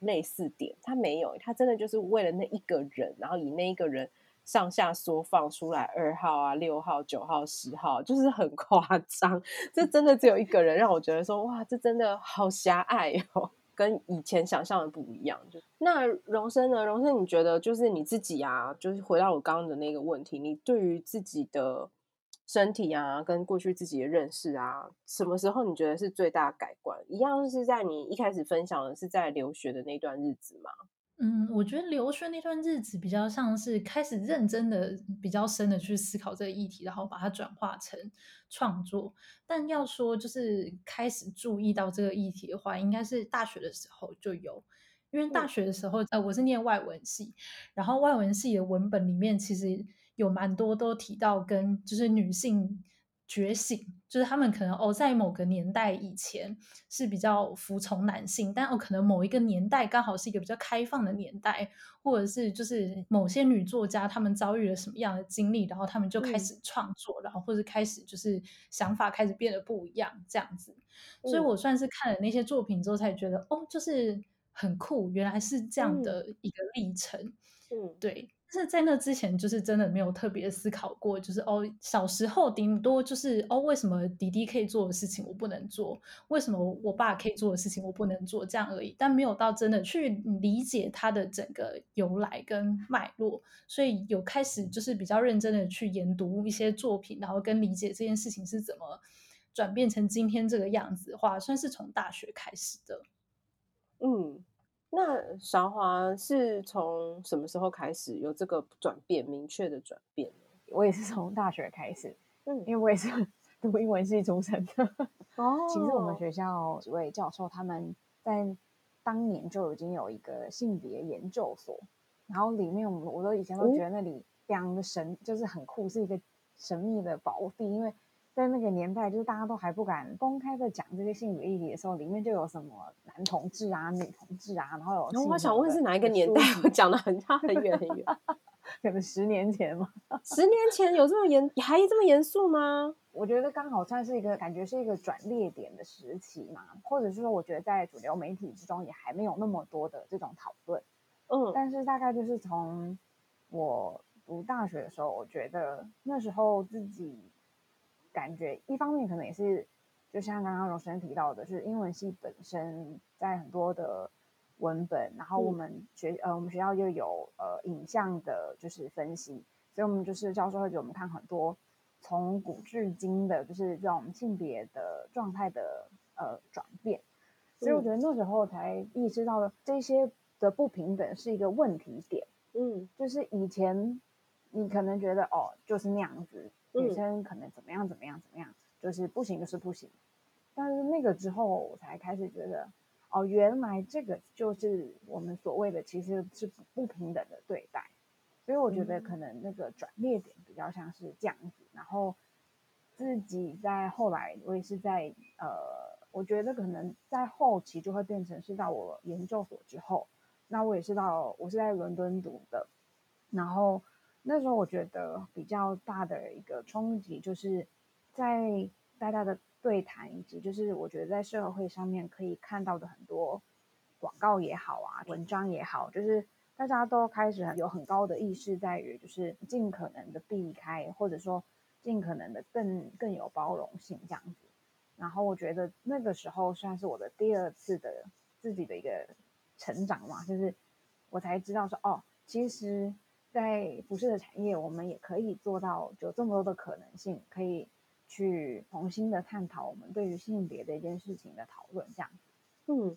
类似点，他没有，他真的就是为了那一个人，然后以那一个人。上下缩放出来二号啊、六号、九号、十号，就是很 夸张。这真的只有一个人让我觉得说，哇，这真的好狭隘哦，跟以前想象的不一样。就那荣生呢？荣生，你觉得就是你自己啊？就是回到我刚刚的那个问题，你对于自己的身体啊，跟过去自己的认识啊，什么时候你觉得是最大改观？一样是在你一开始分享的是在留学的那段日子吗？嗯，我觉得留学那段日子比较像是开始认真的、比较深的去思考这个议题，然后把它转化成创作。但要说就是开始注意到这个议题的话，应该是大学的时候就有，因为大学的时候，呃，我是念外文系，然后外文系的文本里面其实有蛮多都提到跟就是女性。觉醒就是他们可能哦，在某个年代以前是比较服从男性，但哦，可能某一个年代刚好是一个比较开放的年代，或者是就是某些女作家她们遭遇了什么样的经历，然后她们就开始创作，嗯、然后或者开始就是想法开始变得不一样这样子。所以我算是看了那些作品之后才觉得、嗯、哦，就是很酷，原来是这样的一个历程。嗯，对。但是在那之前，就是真的没有特别思考过，就是哦，小时候顶多就是哦，为什么弟弟可以做的事情我不能做？为什么我爸可以做的事情我不能做？这样而已，但没有到真的去理解他的整个由来跟脉络，所以有开始就是比较认真的去研读一些作品，然后跟理解这件事情是怎么转变成今天这个样子的话，算是从大学开始的，嗯。那韶华是从什么时候开始有这个转变，明确的转变？我也是从大学开始，嗯，因为我也是 读英文系出身的。哦，其实我们学校几位教授他们在当年就已经有一个性别研究所，然后里面我们我都以前都觉得那里非常的神，嗯、就是很酷，是一个神秘的宝地，因为。在那个年代，就是大家都还不敢公开的讲这些性别议题的时候，里面就有什么男同志啊、女同志啊，然后有。我想问是哪一个年代？我讲的很差很远很远，可能十年前吗？十年前有这么严，还这么严肃吗？我觉得刚好算是一个感觉是一个转捩点的时期嘛，或者是说，我觉得在主流媒体之中也还没有那么多的这种讨论。嗯，但是大概就是从我读大学的时候，我觉得那时候自己。感觉一方面可能也是，就像刚刚荣生提到的，就是英文系本身在很多的文本，然后我们学、嗯、呃我们学校又有呃影像的，就是分析，所以我们就是教授会给我们看很多从古至今的，就是这种性别的状态的呃转变，所以我觉得那时候才意识到了这些的不平等是一个问题点，嗯，就是以前你可能觉得哦就是那样子。女生可能怎么样怎么样怎么样，就是不行就是不行。但是那个之后，我才开始觉得，哦，原来这个就是我们所谓的其实是不平等的对待。所以我觉得可能那个转捩点比较像是这样子，然后自己在后来，我也是在呃，我觉得可能在后期就会变成是到我研究所之后，那我也是到我是在伦敦读的，然后那时候我觉得比较大的一个冲击就是在大家的对谈以及就是我觉得在社会上面可以看到的很多广告也好啊，文章也好，就是。大家都开始有很高的意识，在于就是尽可能的避开，或者说尽可能的更更有包容性这样子。然后我觉得那个时候算是我的第二次的自己的一个成长嘛，就是我才知道说哦，其实，在服饰的产业，我们也可以做到有这么多的可能性，可以去重新的探讨我们对于性别的一件事情的讨论这样。嗯。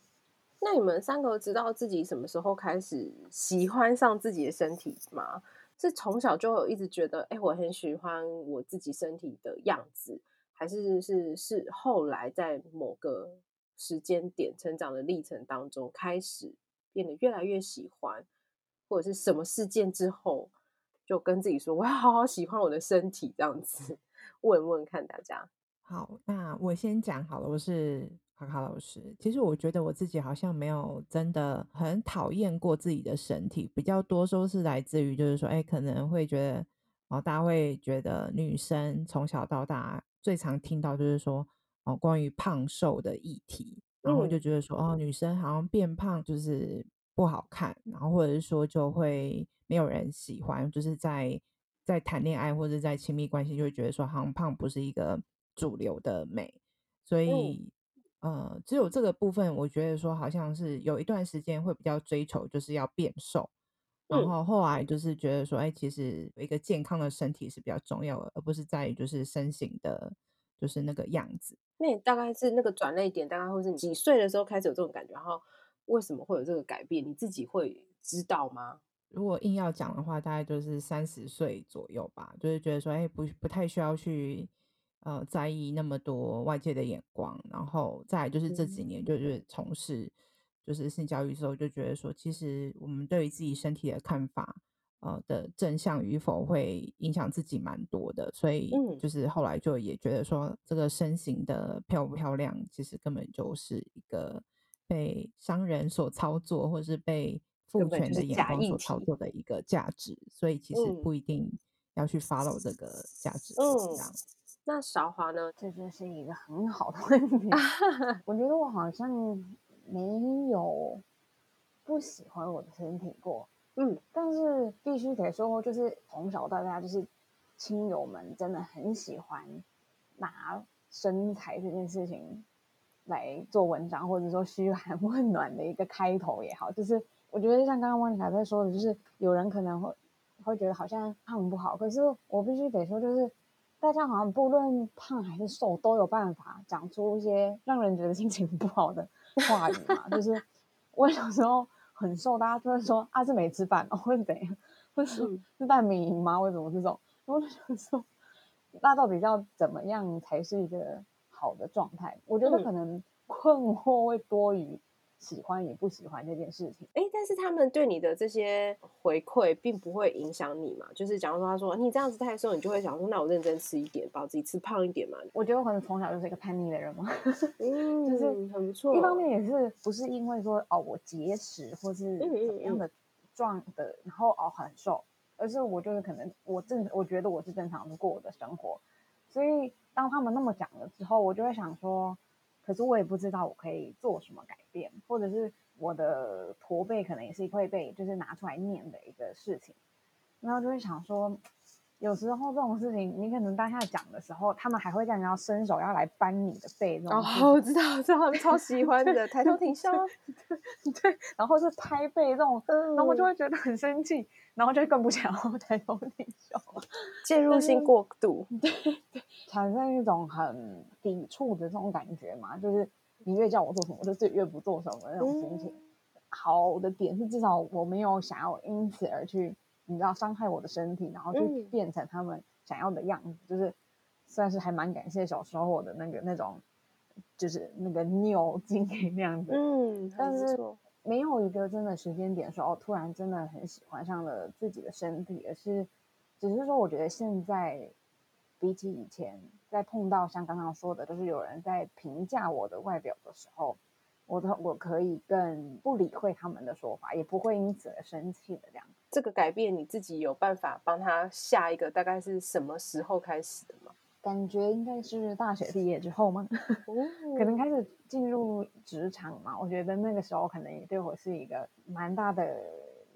那你们三个知道自己什么时候开始喜欢上自己的身体吗？是从小就有一直觉得，哎、我很喜欢我自己身体的样子，还是是是后来在某个时间点成长的历程当中开始变得越来越喜欢，或者是什么事件之后就跟自己说，我要好好喜欢我的身体，这样子问问看大家。好，那我先讲好了，我是。卡卡老师，其实我觉得我自己好像没有真的很讨厌过自己的身体，比较多都是来自于就是说，哎，可能会觉得，哦，大家会觉得女生从小到大最常听到就是说，哦，关于胖瘦的议题，然后就觉得说，哦，女生好像变胖就是不好看，然后或者是说就会没有人喜欢，就是在在谈恋爱或者在亲密关系就会觉得说，好像胖不是一个主流的美，所以。呃，只有这个部分，我觉得说好像是有一段时间会比较追求，就是要变瘦，嗯、然后后来就是觉得说，哎，其实有一个健康的身体是比较重要的，而不是在于就是身形的，就是那个样子。那你大概是那个转捩点，大概会是你几岁的时候开始有这种感觉？然后为什么会有这个改变？你自己会知道吗？如果硬要讲的话，大概就是三十岁左右吧，就是觉得说，哎，不不太需要去。呃，在意那么多外界的眼光，然后再来就是这几年就是从事就是性教育之后，就觉得说，其实我们对于自己身体的看法，呃的正向与否会影响自己蛮多的，所以就是后来就也觉得说，这个身形的漂不漂亮，其实根本就是一个被商人所操作，或是被父权的眼光所操作的一个价值，所以其实不一定要去 follow 这个价值，这样。那韶华呢？这就是一个很好的问题。我觉得我好像没有不喜欢我的身体过，嗯，但是必须得说，就是从小到大，就是亲友们真的很喜欢拿身材这件事情来做文章，或者说嘘寒问暖的一个开头也好。就是我觉得像刚刚莫妮卡在说的，就是有人可能会会觉得好像胖不好，可是我必须得说，就是。大家好像不论胖还是瘦，都有办法讲出一些让人觉得心情不好的话语嘛。就是我有时候很瘦，大家就会说啊，是没吃饭，哦或者怎样，或是是蛋饼赢吗？为什么这种？我就想说，那到底要怎么样才是一个好的状态？我觉得可能困惑会多于。喜欢与不喜欢这件事情，哎，但是他们对你的这些回馈并不会影响你嘛？就是假如说他说你这样子太瘦，你就会想说，那我认真吃一点，把自己吃胖一点嘛？我觉得我可能从小就是一个叛逆的人嘛，嗯，就是很不错。一方面也是不是因为说哦我节食或是怎么样的壮的，然后哦很瘦，而是我就是可能我正我觉得我是正常的过我的生活，所以当他们那么讲了之后，我就会想说。可是我也不知道我可以做什么改变，或者是我的驼背可能也是会被就是拿出来念的一个事情，然后就会想说，有时候这种事情你可能当下讲的时候，他们还会这样，然后伸手要来扳你的背这种。哦，我知道，我知道，超喜欢的，抬头挺胸，对，然后是拍背这种，然后我就会觉得很生气，然后就更不想要 抬头挺胸，介入性过度，对对。产生一种很抵触的这种感觉嘛，就是你越叫我做什么，我就自己越不做什么那种心情。嗯、好的点是，至少我没有想要因此而去，你知道伤害我的身体，然后就变成他们想要的样子。嗯、就是算是还蛮感谢小时候我的那个那种就是那个扭筋那样子。嗯，但是没有一个真的时间点说哦，突然真的很喜欢上了自己的身体，而是只是说，我觉得现在比起以前，在碰到像刚刚说的，就是有人在评价我的外表的时候。我的我可以更不理会他们的说法，也不会因此而生气的这样。这个改变你自己有办法帮他下一个大概是什么时候开始的吗？感觉应该是大学毕业之后吗？可能开始进入职场嘛。我觉得那个时候可能也对我是一个蛮大的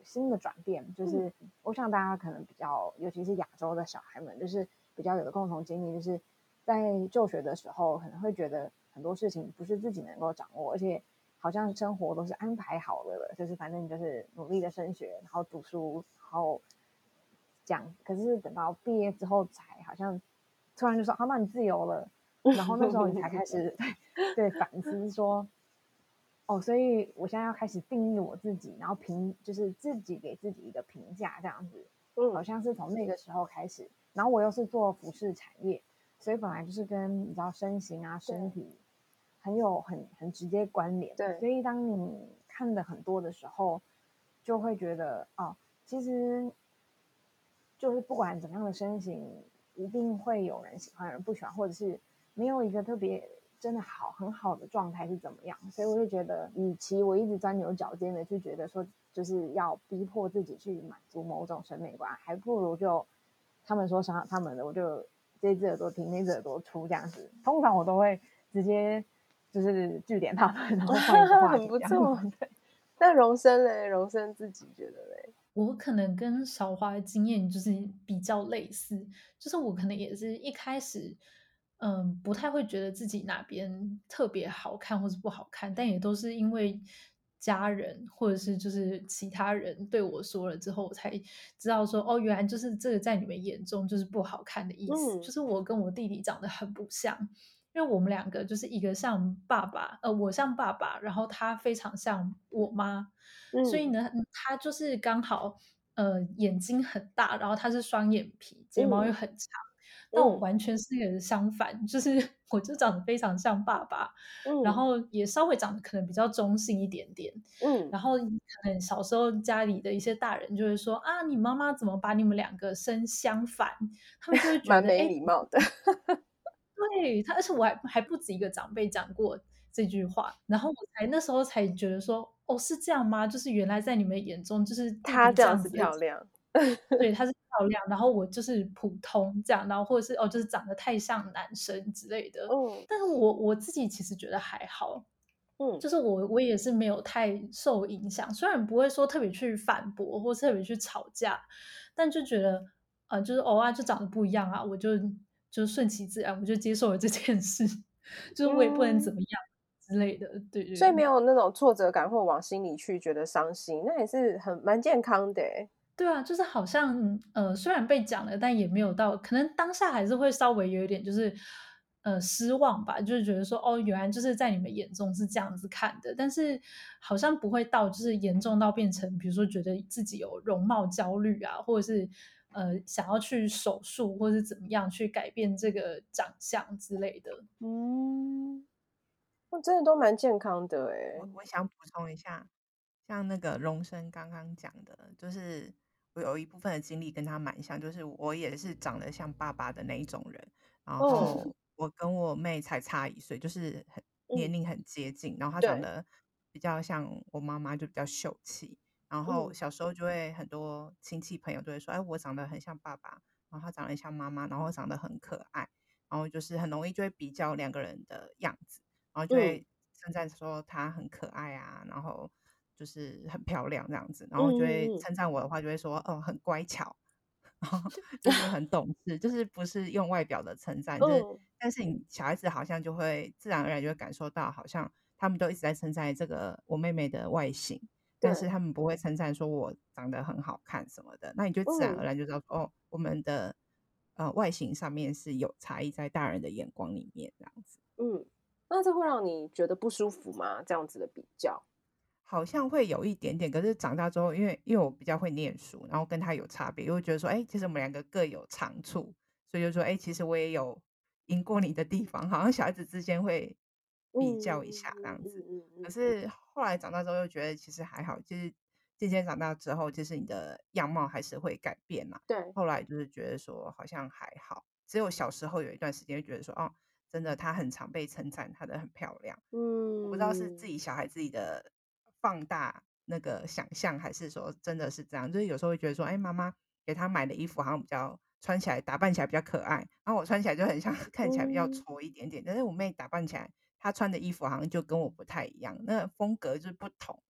新的转变。就是我想大家可能比较，尤其是亚洲的小孩们，就是比较有的共同经历，就是在就学的时候可能会觉得。很多事情不是自己能够掌握，而且好像生活都是安排好了的，就是反正就是努力的升学，然后读书，然后讲。可是等到毕业之后，才好像突然就说：“好，那你自由了。”然后那时候你才开始 对对反思说：“哦，所以我现在要开始定义我自己，然后评就是自己给自己一个评价，这样子。”嗯，好像是从那个时候开始。然后我又是做服饰产业，所以本来就是跟你知道身形啊、身体。很有很很直接关联，对，所以当你看的很多的时候，就会觉得哦，其实就是不管怎么样的身形，一定会有人喜欢，有人不喜欢，或者是没有一个特别真的好很好的状态是怎么样。所以我就觉得，与其我一直钻牛角尖的去觉得说，就是要逼迫自己去满足某种审美观，还不如就他们说啥他们的，我就这只耳朵听，那只耳朵出这样子。通常我都会直接。就是据点他们，然后换一个话题，很不错。对，那荣生嘞，荣生自己觉得嘞，我可能跟小花的经验就是比较类似，就是我可能也是一开始，嗯，不太会觉得自己哪边特别好看或是不好看，但也都是因为家人或者是就是其他人对我说了之后，我才知道说，哦，原来就是这个在你们眼中就是不好看的意思，嗯、就是我跟我弟弟长得很不像。因为我们两个就是一个像爸爸，呃，我像爸爸，然后他非常像我妈，嗯、所以呢，他就是刚好，呃，眼睛很大，然后他是双眼皮，睫毛又很长，嗯、但我完全是一个相反，嗯、就是 我就长得非常像爸爸，嗯、然后也稍微长得可能比较中性一点点，嗯，然后可能小时候家里的一些大人就会说啊，你妈妈怎么把你们两个生相反？他们就会觉得蛮没礼貌的。对他，而且我还还不止一个长辈讲过这句话，然后我才那时候才觉得说，哦，是这样吗？就是原来在你们眼中，就是他这样子漂亮，对，他是漂亮，然后我就是普通这样，然后或者是哦，就是长得太像男生之类的。嗯，但是我我自己其实觉得还好，嗯，就是我我也是没有太受影响，虽然不会说特别去反驳或特别去吵架，但就觉得啊、呃，就是偶尔就长得不一样啊，我就。就顺其自然，我就接受了这件事，就是我也不能怎么样之类的，嗯、对，对对。所以没有那种挫折感，或往心里去觉得伤心，那也是很蛮健康的。对啊，就是好像呃，虽然被讲了，但也没有到，可能当下还是会稍微有一点就是呃失望吧，就是觉得说哦，原来就是在你们眼中是这样子看的，但是好像不会到就是严重到变成，比如说觉得自己有容貌焦虑啊，或者是。呃，想要去手术或是怎么样去改变这个长相之类的，嗯，我真的都蛮健康的哎。我我想补充一下，像那个荣生刚刚讲的，就是我有一部分的经历跟他蛮像，就是我也是长得像爸爸的那一种人，然后我跟我妹才差一岁，就是很年龄很接近，嗯、然后她长得比较像我妈妈，就比较秀气。然后小时候就会很多亲戚朋友都会说，哎，我长得很像爸爸，然后她长得像妈妈，然后长得很可爱，然后就是很容易就会比较两个人的样子，然后就会称赞说她很可爱啊，然后就是很漂亮这样子，然后就会称赞我的话就会说，哦，很乖巧，然后就是很懂事，就是不是用外表的称赞，就是但是你小孩子好像就会自然而然就会感受到，好像他们都一直在称赞这个我妹妹的外形。但是他们不会称赞说我长得很好看什么的，那你就自然而然就知道说，嗯、哦，我们的呃外形上面是有差异在大人的眼光里面。这样子。嗯，那这会让你觉得不舒服吗？这样子的比较，好像会有一点点。可是长大之后，因为因为我比较会念书，然后跟他有差别，又会觉得说，哎，其实我们两个各有长处，所以就说，哎，其实我也有赢过你的地方。好像小孩子之间会比较一下这样子。可是后来长大之后又觉得其实还好，就是渐渐长大之后，其实你的样貌还是会改变嘛。对。后来就是觉得说好像还好，只有小时候有一段时间觉得说哦，真的她很常被称赞，她的很漂亮。嗯。我不知道是自己小孩自己的放大那个想象，还是说真的是这样。就是有时候会觉得说，哎，妈妈给她买的衣服好像比较。穿起来打扮起来比较可爱，然后我穿起来就很像，看起来比较挫一点点。但是我妹打扮起来，她穿的衣服好像就跟我不太一样，那风格就是不同。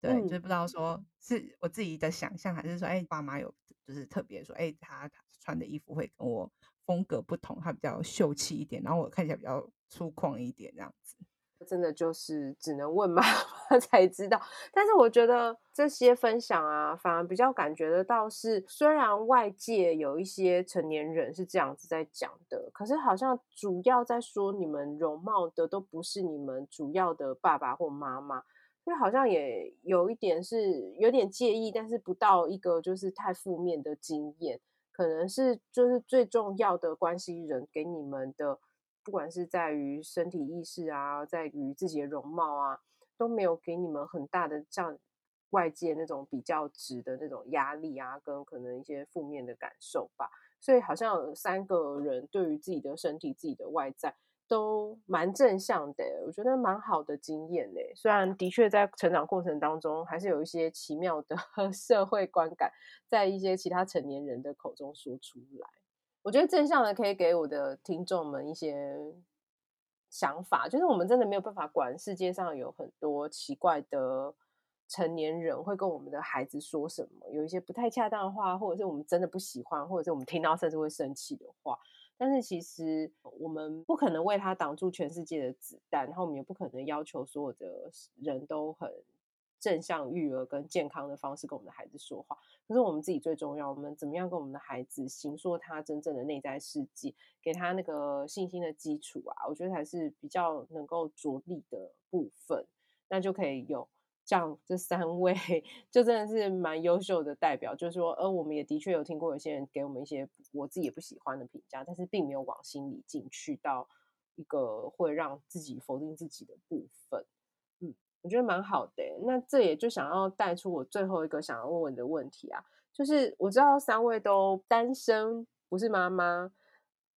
对，就是不知道说是我自己的想象，还是说，哎，爸妈有就是特别说，哎，她穿的衣服会跟我风格不同，她比较秀气一点，然后我看起来比较粗犷一点这样子。真的就是只能问妈妈 才知道，但是我觉得这些分享啊，反而比较感觉得到是，虽然外界有一些成年人是这样子在讲的，可是好像主要在说你们容貌的都不是你们主要的爸爸或妈妈，因为好像也有一点是有点介意，但是不到一个就是太负面的经验，可能是就是最重要的关系人给你们的。不管是在于身体意识啊，在于自己的容貌啊，都没有给你们很大的像外界那种比较值的那种压力啊，跟可能一些负面的感受吧。所以好像有三个人对于自己的身体、自己的外在都蛮正向的，我觉得蛮好的经验呢。虽然的确在成长过程当中，还是有一些奇妙的 社会观感，在一些其他成年人的口中说出来。我觉得正向的可以给我的听众们一些想法，就是我们真的没有办法管世界上有很多奇怪的成年人会跟我们的孩子说什么，有一些不太恰当的话，或者是我们真的不喜欢，或者是我们听到甚至会生气的话。但是其实我们不可能为他挡住全世界的子弹，然后我们也不可能要求所有的人都很。正向育儿跟健康的方式跟我们的孩子说话，可是我们自己最重要。我们怎么样跟我们的孩子形塑他真正的内在世界，给他那个信心的基础啊？我觉得才是比较能够着力的部分。那就可以有这样这三位，就真的是蛮优秀的代表。就是说，呃，我们也的确有听过有些人给我们一些我自己也不喜欢的评价，但是并没有往心里进去到一个会让自己否定自己的部分。我觉得蛮好的，那这也就想要带出我最后一个想要问问的问题啊，就是我知道三位都单身，不是妈妈，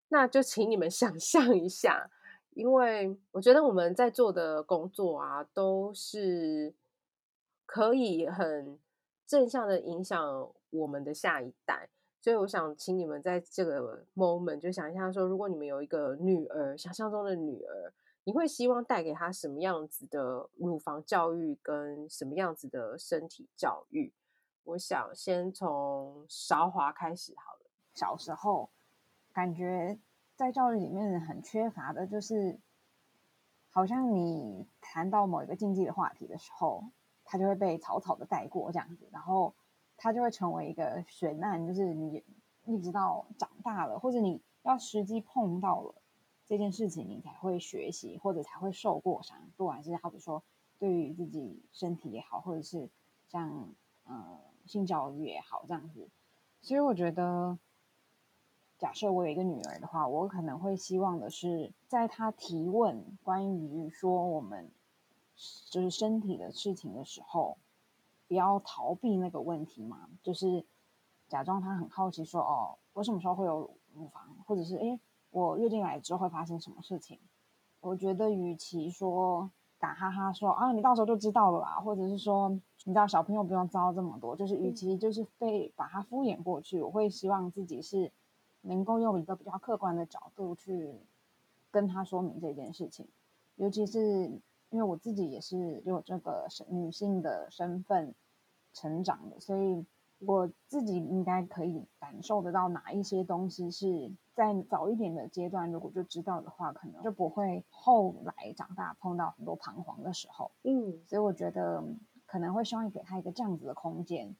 那就请你们 想象一下，因为我觉得我们在做的工作啊，都是可以很正向的影响我们的下一代，所以我想请你们在这个 moment 就想一下说，如果你们有一个女儿，想象中的女儿。你会希望带给他什么样子的乳房教育跟什么样子的身体教育？我想先从韶华开始好了。小时候感觉在教育里面很缺乏的就是，好像你谈到某一个禁忌的话题的时候，他就会被草草的带过这样子，然后他就会成为一个悬案，就是你一直到长大了，或者你要实际碰到了。这件事情你才会学习，或者才会受过伤，不管是好比说对于自己身体也好，或者是像呃性教育也好这样子。所以我觉得，假设我有一个女儿的话，我可能会希望的是，在她提问关于说我们就是身体的事情的时候，不要逃避那个问题嘛，就是假装她很好奇说哦，我什么时候会有乳房，或者是诶。我月经来之后会发生什么事情？我觉得，与其说打哈哈说啊，你到时候就知道了啦，或者是说，你知道小朋友不用遭这么多，就是与其就是被把它敷衍过去，我会希望自己是能够用一个比较客观的角度去跟他说明这件事情。尤其是因为我自己也是有这个女性的身份成长的，所以。我自己应该可以感受得到哪一些东西是在早一点的阶段，如果就知道的话，可能就不会后来长大碰到很多彷徨的时候。嗯，所以我觉得可能会希望给他一个这样子的空间。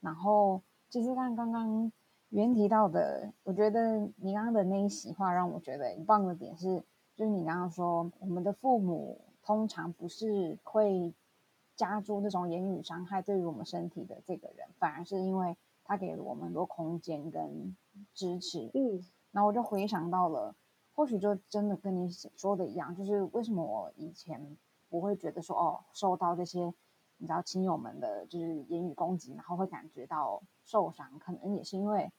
然后，其实像刚刚原提到的，我觉得你刚刚的那一席话让我觉得很棒的点是，就是你刚刚说我们的父母通常不是会。加诸这种言语伤害对于我们身体的这个人，反而是因为他给了我们很多空间跟支持。嗯，然后我就回想到了或许就真的跟你说的一样，就是为什么我以前不会觉得说哦，受到这些你知道亲友们的就是言语攻击，然后会感觉到受伤，可能也是因为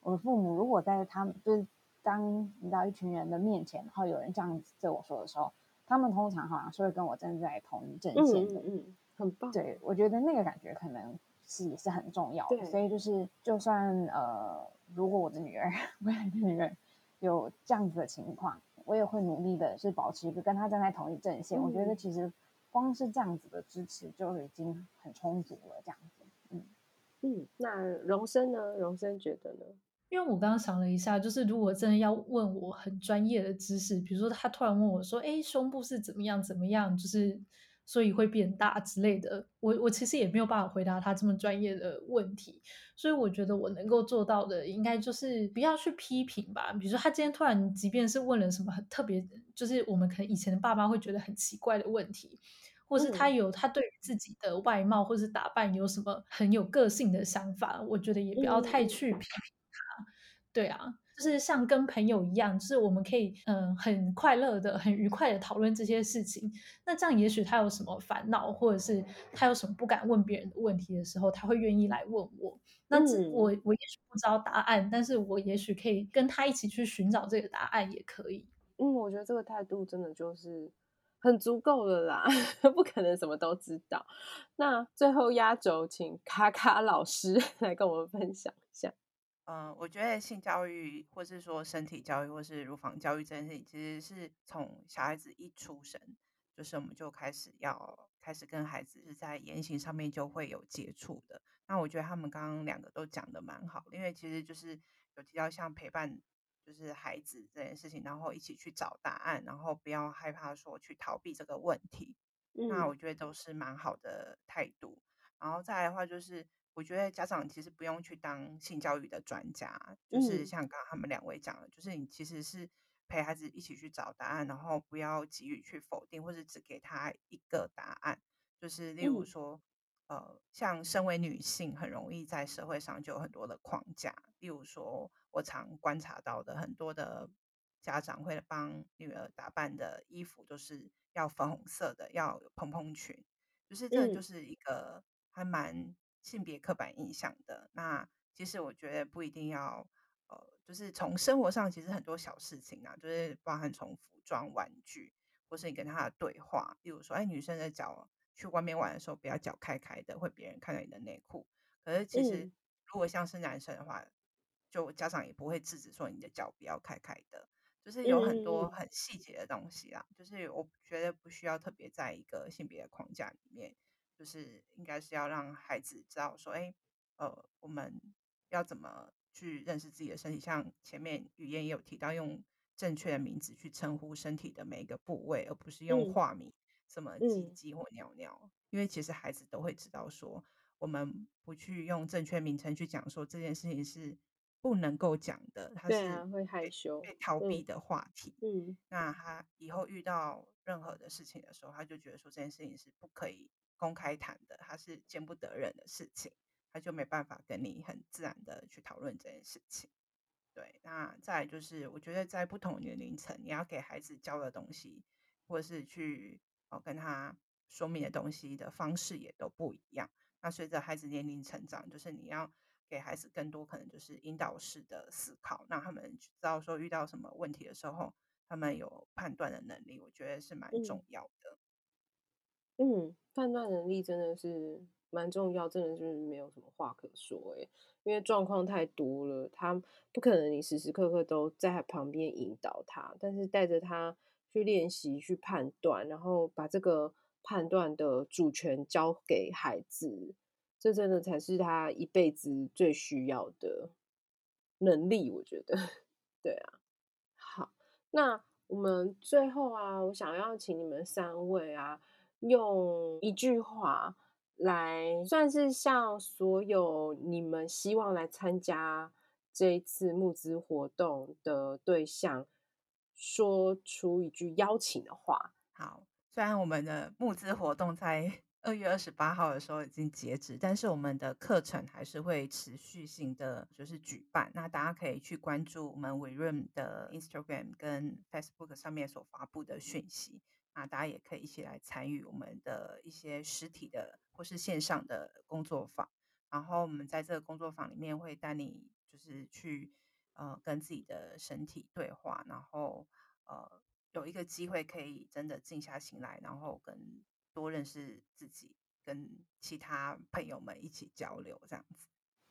我的父母如果在他们就是当你知道一群人的面前，然后有人这样子对我说的时候，他们通常好像是会跟我站在同一阵线的，嗯，嗯，很棒。对，我觉得那个感觉可能是也是很重要的，所以就是就算呃，如果我的女儿 未来的女儿。有这样子的情况，我也会努力的，是保持一个跟她站在同一阵线。嗯、我觉得其实光是这样子的支持就已经很充足了。这样子，嗯嗯。那荣生呢？荣生觉得呢？因为我刚刚想了一下，就是如果真的要问我很专业的知识，比如说他突然问我说：“哎，胸部是怎么样？怎么样？”就是。所以会变大之类的，我我其实也没有办法回答他这么专业的问题，所以我觉得我能够做到的，应该就是不要去批评吧。比如说他今天突然，即便是问了什么很特别，就是我们可能以前的爸妈会觉得很奇怪的问题，或是他有他对于自己的外貌或是打扮有什么很有个性的想法，我觉得也不要太去批评他。对啊。就是像跟朋友一样，就是我们可以嗯很快乐的、很愉快的讨论这些事情。那这样，也许他有什么烦恼，或者是他有什么不敢问别人的问题的时候，他会愿意来问我。那我我也许不知道答案，但是我也许可以跟他一起去寻找这个答案，也可以。嗯，我觉得这个态度真的就是很足够了啦，不可能什么都知道。那最后压轴，请卡卡老师 来跟我们分享。嗯，我觉得性教育，或是说身体教育，或是乳房教育这件事情，其实是从小孩子一出生，就是我们就开始要开始跟孩子是在言行上面就会有接触的。那我觉得他们刚刚两个都讲的蛮好，因为其实就是有提到像陪伴，就是孩子这件事情，然后一起去找答案，然后不要害怕说去逃避这个问题。嗯，那我觉得都是蛮好的态度。然后再来的话就是。我觉得家长其实不用去当性教育的专家，就是像刚刚他们两位讲的，就是你其实是陪孩子一起去找答案，然后不要急于去否定，或者只给他一个答案。就是例如说，呃，像身为女性，很容易在社会上就有很多的框架。例如说，我常观察到的很多的家长会帮女儿打扮的衣服都是要粉红色的，要有蓬蓬裙，就是这就是一个还蛮。性别刻板印象的，那其实我觉得不一定要，呃，就是从生活上其实很多小事情啊，就是包含从服装、玩具，或是你跟他的对话，例如说，哎，女生的脚去外面玩的时候不要脚开开的，会别人看到你的内裤。可是其实如果像是男生的话，就家长也不会制止说你的脚不要开开的，就是有很多很细节的东西啦，就是我觉得不需要特别在一个性别的框架里面。就是应该是要让孩子知道说，哎，呃，我们要怎么去认识自己的身体？像前面语言也有提到，用正确的名字去称呼身体的每一个部位，而不是用化名，什么鸡鸡或尿尿。嗯、因为其实孩子都会知道说，我们不去用正确名称去讲说这件事情是不能够讲的，他是会害羞、被逃避的话题。嗯，嗯，那他以后遇到任何的事情的时候，他就觉得说这件事情是不可以。公开谈的，他是见不得人的事情，他就没办法跟你很自然的去讨论这件事情。对，那再来就是，我觉得在不同年龄层，你要给孩子教的东西，或者是去哦跟他说明的东西的方式也都不一样。那随着孩子年龄成长，就是你要给孩子更多可能就是引导式的思考，让他们知道说遇到什么问题的时候，他们有判断的能力，我觉得是蛮重要的。嗯，判断能力真的是蛮重要，真的就是没有什么话可说诶，因为状况太多了，他不可能你时时刻刻都在旁边引导他，但是带着他去练习、去判断，然后把这个判断的主权交给孩子，这真的才是他一辈子最需要的能力，我觉得。对啊，好，那我们最后啊，我想要请你们三位啊。用一句话来算是向所有你们希望来参加这一次募资活动的对象，说出一句邀请的话。好，虽然我们的募资活动在 二月二十八号的时候已经截止，但是我们的课程还是会持续性的就是举办。那大家可以去关注我们 WeRoom 的 Instagram 跟 Facebook 上面所发布的讯息。那大家也可以一起来参与我们的一些实体的或是线上的工作坊。然后我们在这个工作坊里面会带你就是去呃跟自己的身体对话，然后呃有一个机会可以真的静下心来，然后跟多认识自己，跟其他朋友们一起交流这样子。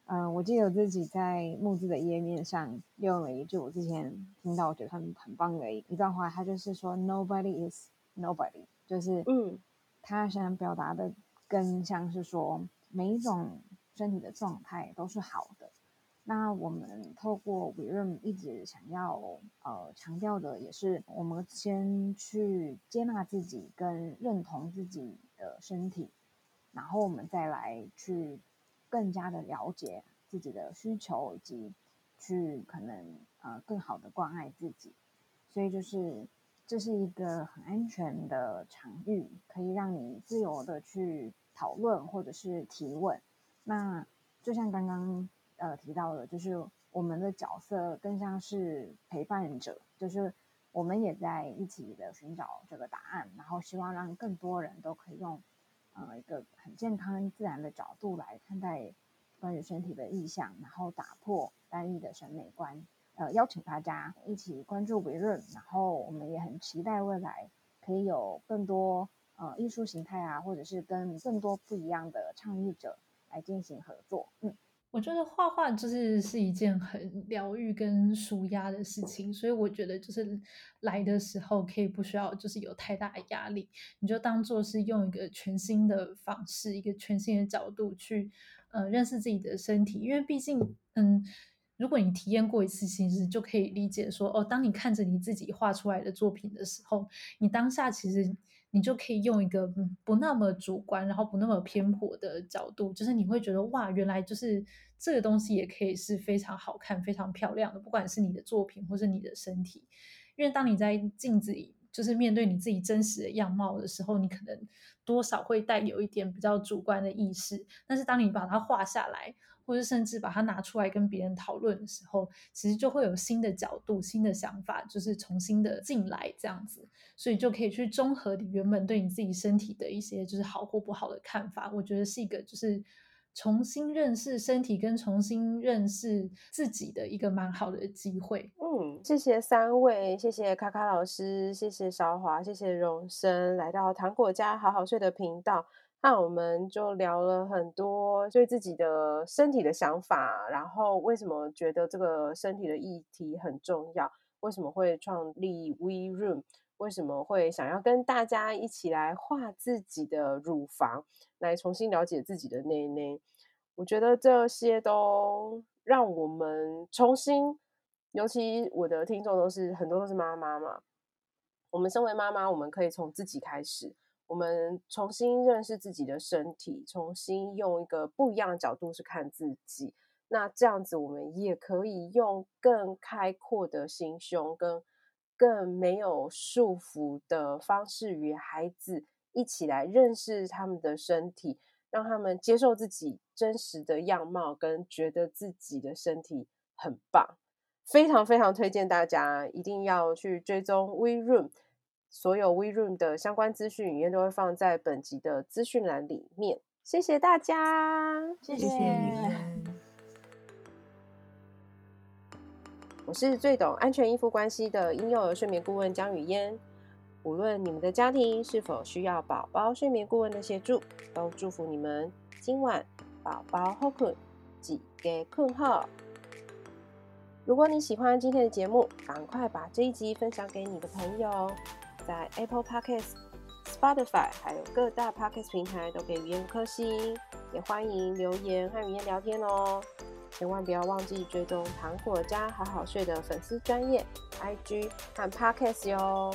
嗯、我记得我自己在募资的页面上用了一句我之前听到我觉得很很棒的一一段话，它就是说 “Nobody is nobody”，就是嗯，他想表达的更像是说每一种身体的状态都是好的。那我们透过 WeRoom 一直想要呃强调的，也是我们先去接纳自己跟认同自己的身体，然后我们再来去更加的了解自己的需求，以及去可能呃更好的关爱自己。所以就是这是一个很安全的场域，可以让你自由的去讨论或者是提问。那就像刚刚。呃，提到的，就是我们的角色更像是陪伴者，就是我们也在一起的寻找这个答案，然后希望让更多人都可以用呃一个很健康自然的角度来看待关于身体的意向，然后打破单一的审美观。呃，邀请大家一起关注维润然后我们也很期待未来可以有更多呃艺术形态啊，或者是跟更多不一样的倡议者来进行合作。嗯。我觉得画画就是是一件很疗愈跟舒压的事情，所以我觉得就是来的时候可以不需要就是有太大的压力，你就当做是用一个全新的方式，一个全新的角度去呃认识自己的身体，因为毕竟嗯，如果你体验过一次，其实就可以理解说哦，当你看着你自己画出来的作品的时候，你当下其实。你就可以用一个不那么主观，然后不那么偏颇的角度，就是你会觉得哇，原来就是这个东西也可以是非常好看、非常漂亮的，不管是你的作品或是你的身体。因为当你在镜子里，就是面对你自己真实的样貌的时候，你可能多少会带有一点比较主观的意识，但是当你把它画下来，或者甚至把它拿出来跟别人讨论的时候，其实就会有新的角度、新的想法，就是重新的进来这样子，所以就可以去综合你原本对你自己身体的一些就是好或不好的看法。我觉得是一个就是重新认识身体跟重新认识自己的一个蛮好的机会。嗯，谢谢三位，谢谢卡卡老师，谢谢韶华，谢谢荣生，来到糖果家好好睡的频道。那我们就聊了很多对自己的身体的想法，然后为什么觉得这个身体的议题很重要？为什么会创立 WeRoom？为什么会想要跟大家一起来画自己的乳房，来重新了解自己的内内？我觉得这些都让我们重新，尤其我的听众都是很多都是妈妈嘛，我们身为妈妈，我们可以从自己开始。我们重新认识自己的身体，重新用一个不一样的角度去看自己。那这样子，我们也可以用更开阔的心胸，跟更没有束缚的方式，与孩子一起来认识他们的身体，让他们接受自己真实的样貌，跟觉得自己的身体很棒。非常非常推荐大家一定要去追踪 WeRoom。所有 WeRoom 的相关资讯，也都会放在本集的资讯栏里面。谢谢大家，谢谢。我是最懂安全依附关系的婴幼儿睡眠顾问江雨嫣。无论你们的家庭是否需要宝宝睡眠顾问的协助，都祝福你们今晚宝宝好困，几个困号。如果你喜欢今天的节目，赶快把这一集分享给你的朋友。在 Apple Podcast、Spotify 还有各大 Podcast 平台都给语言五颗星，也欢迎留言和语言聊天哦。千万不要忘记追踪糖果家好好睡的粉丝专业 IG 和 Podcast 哟。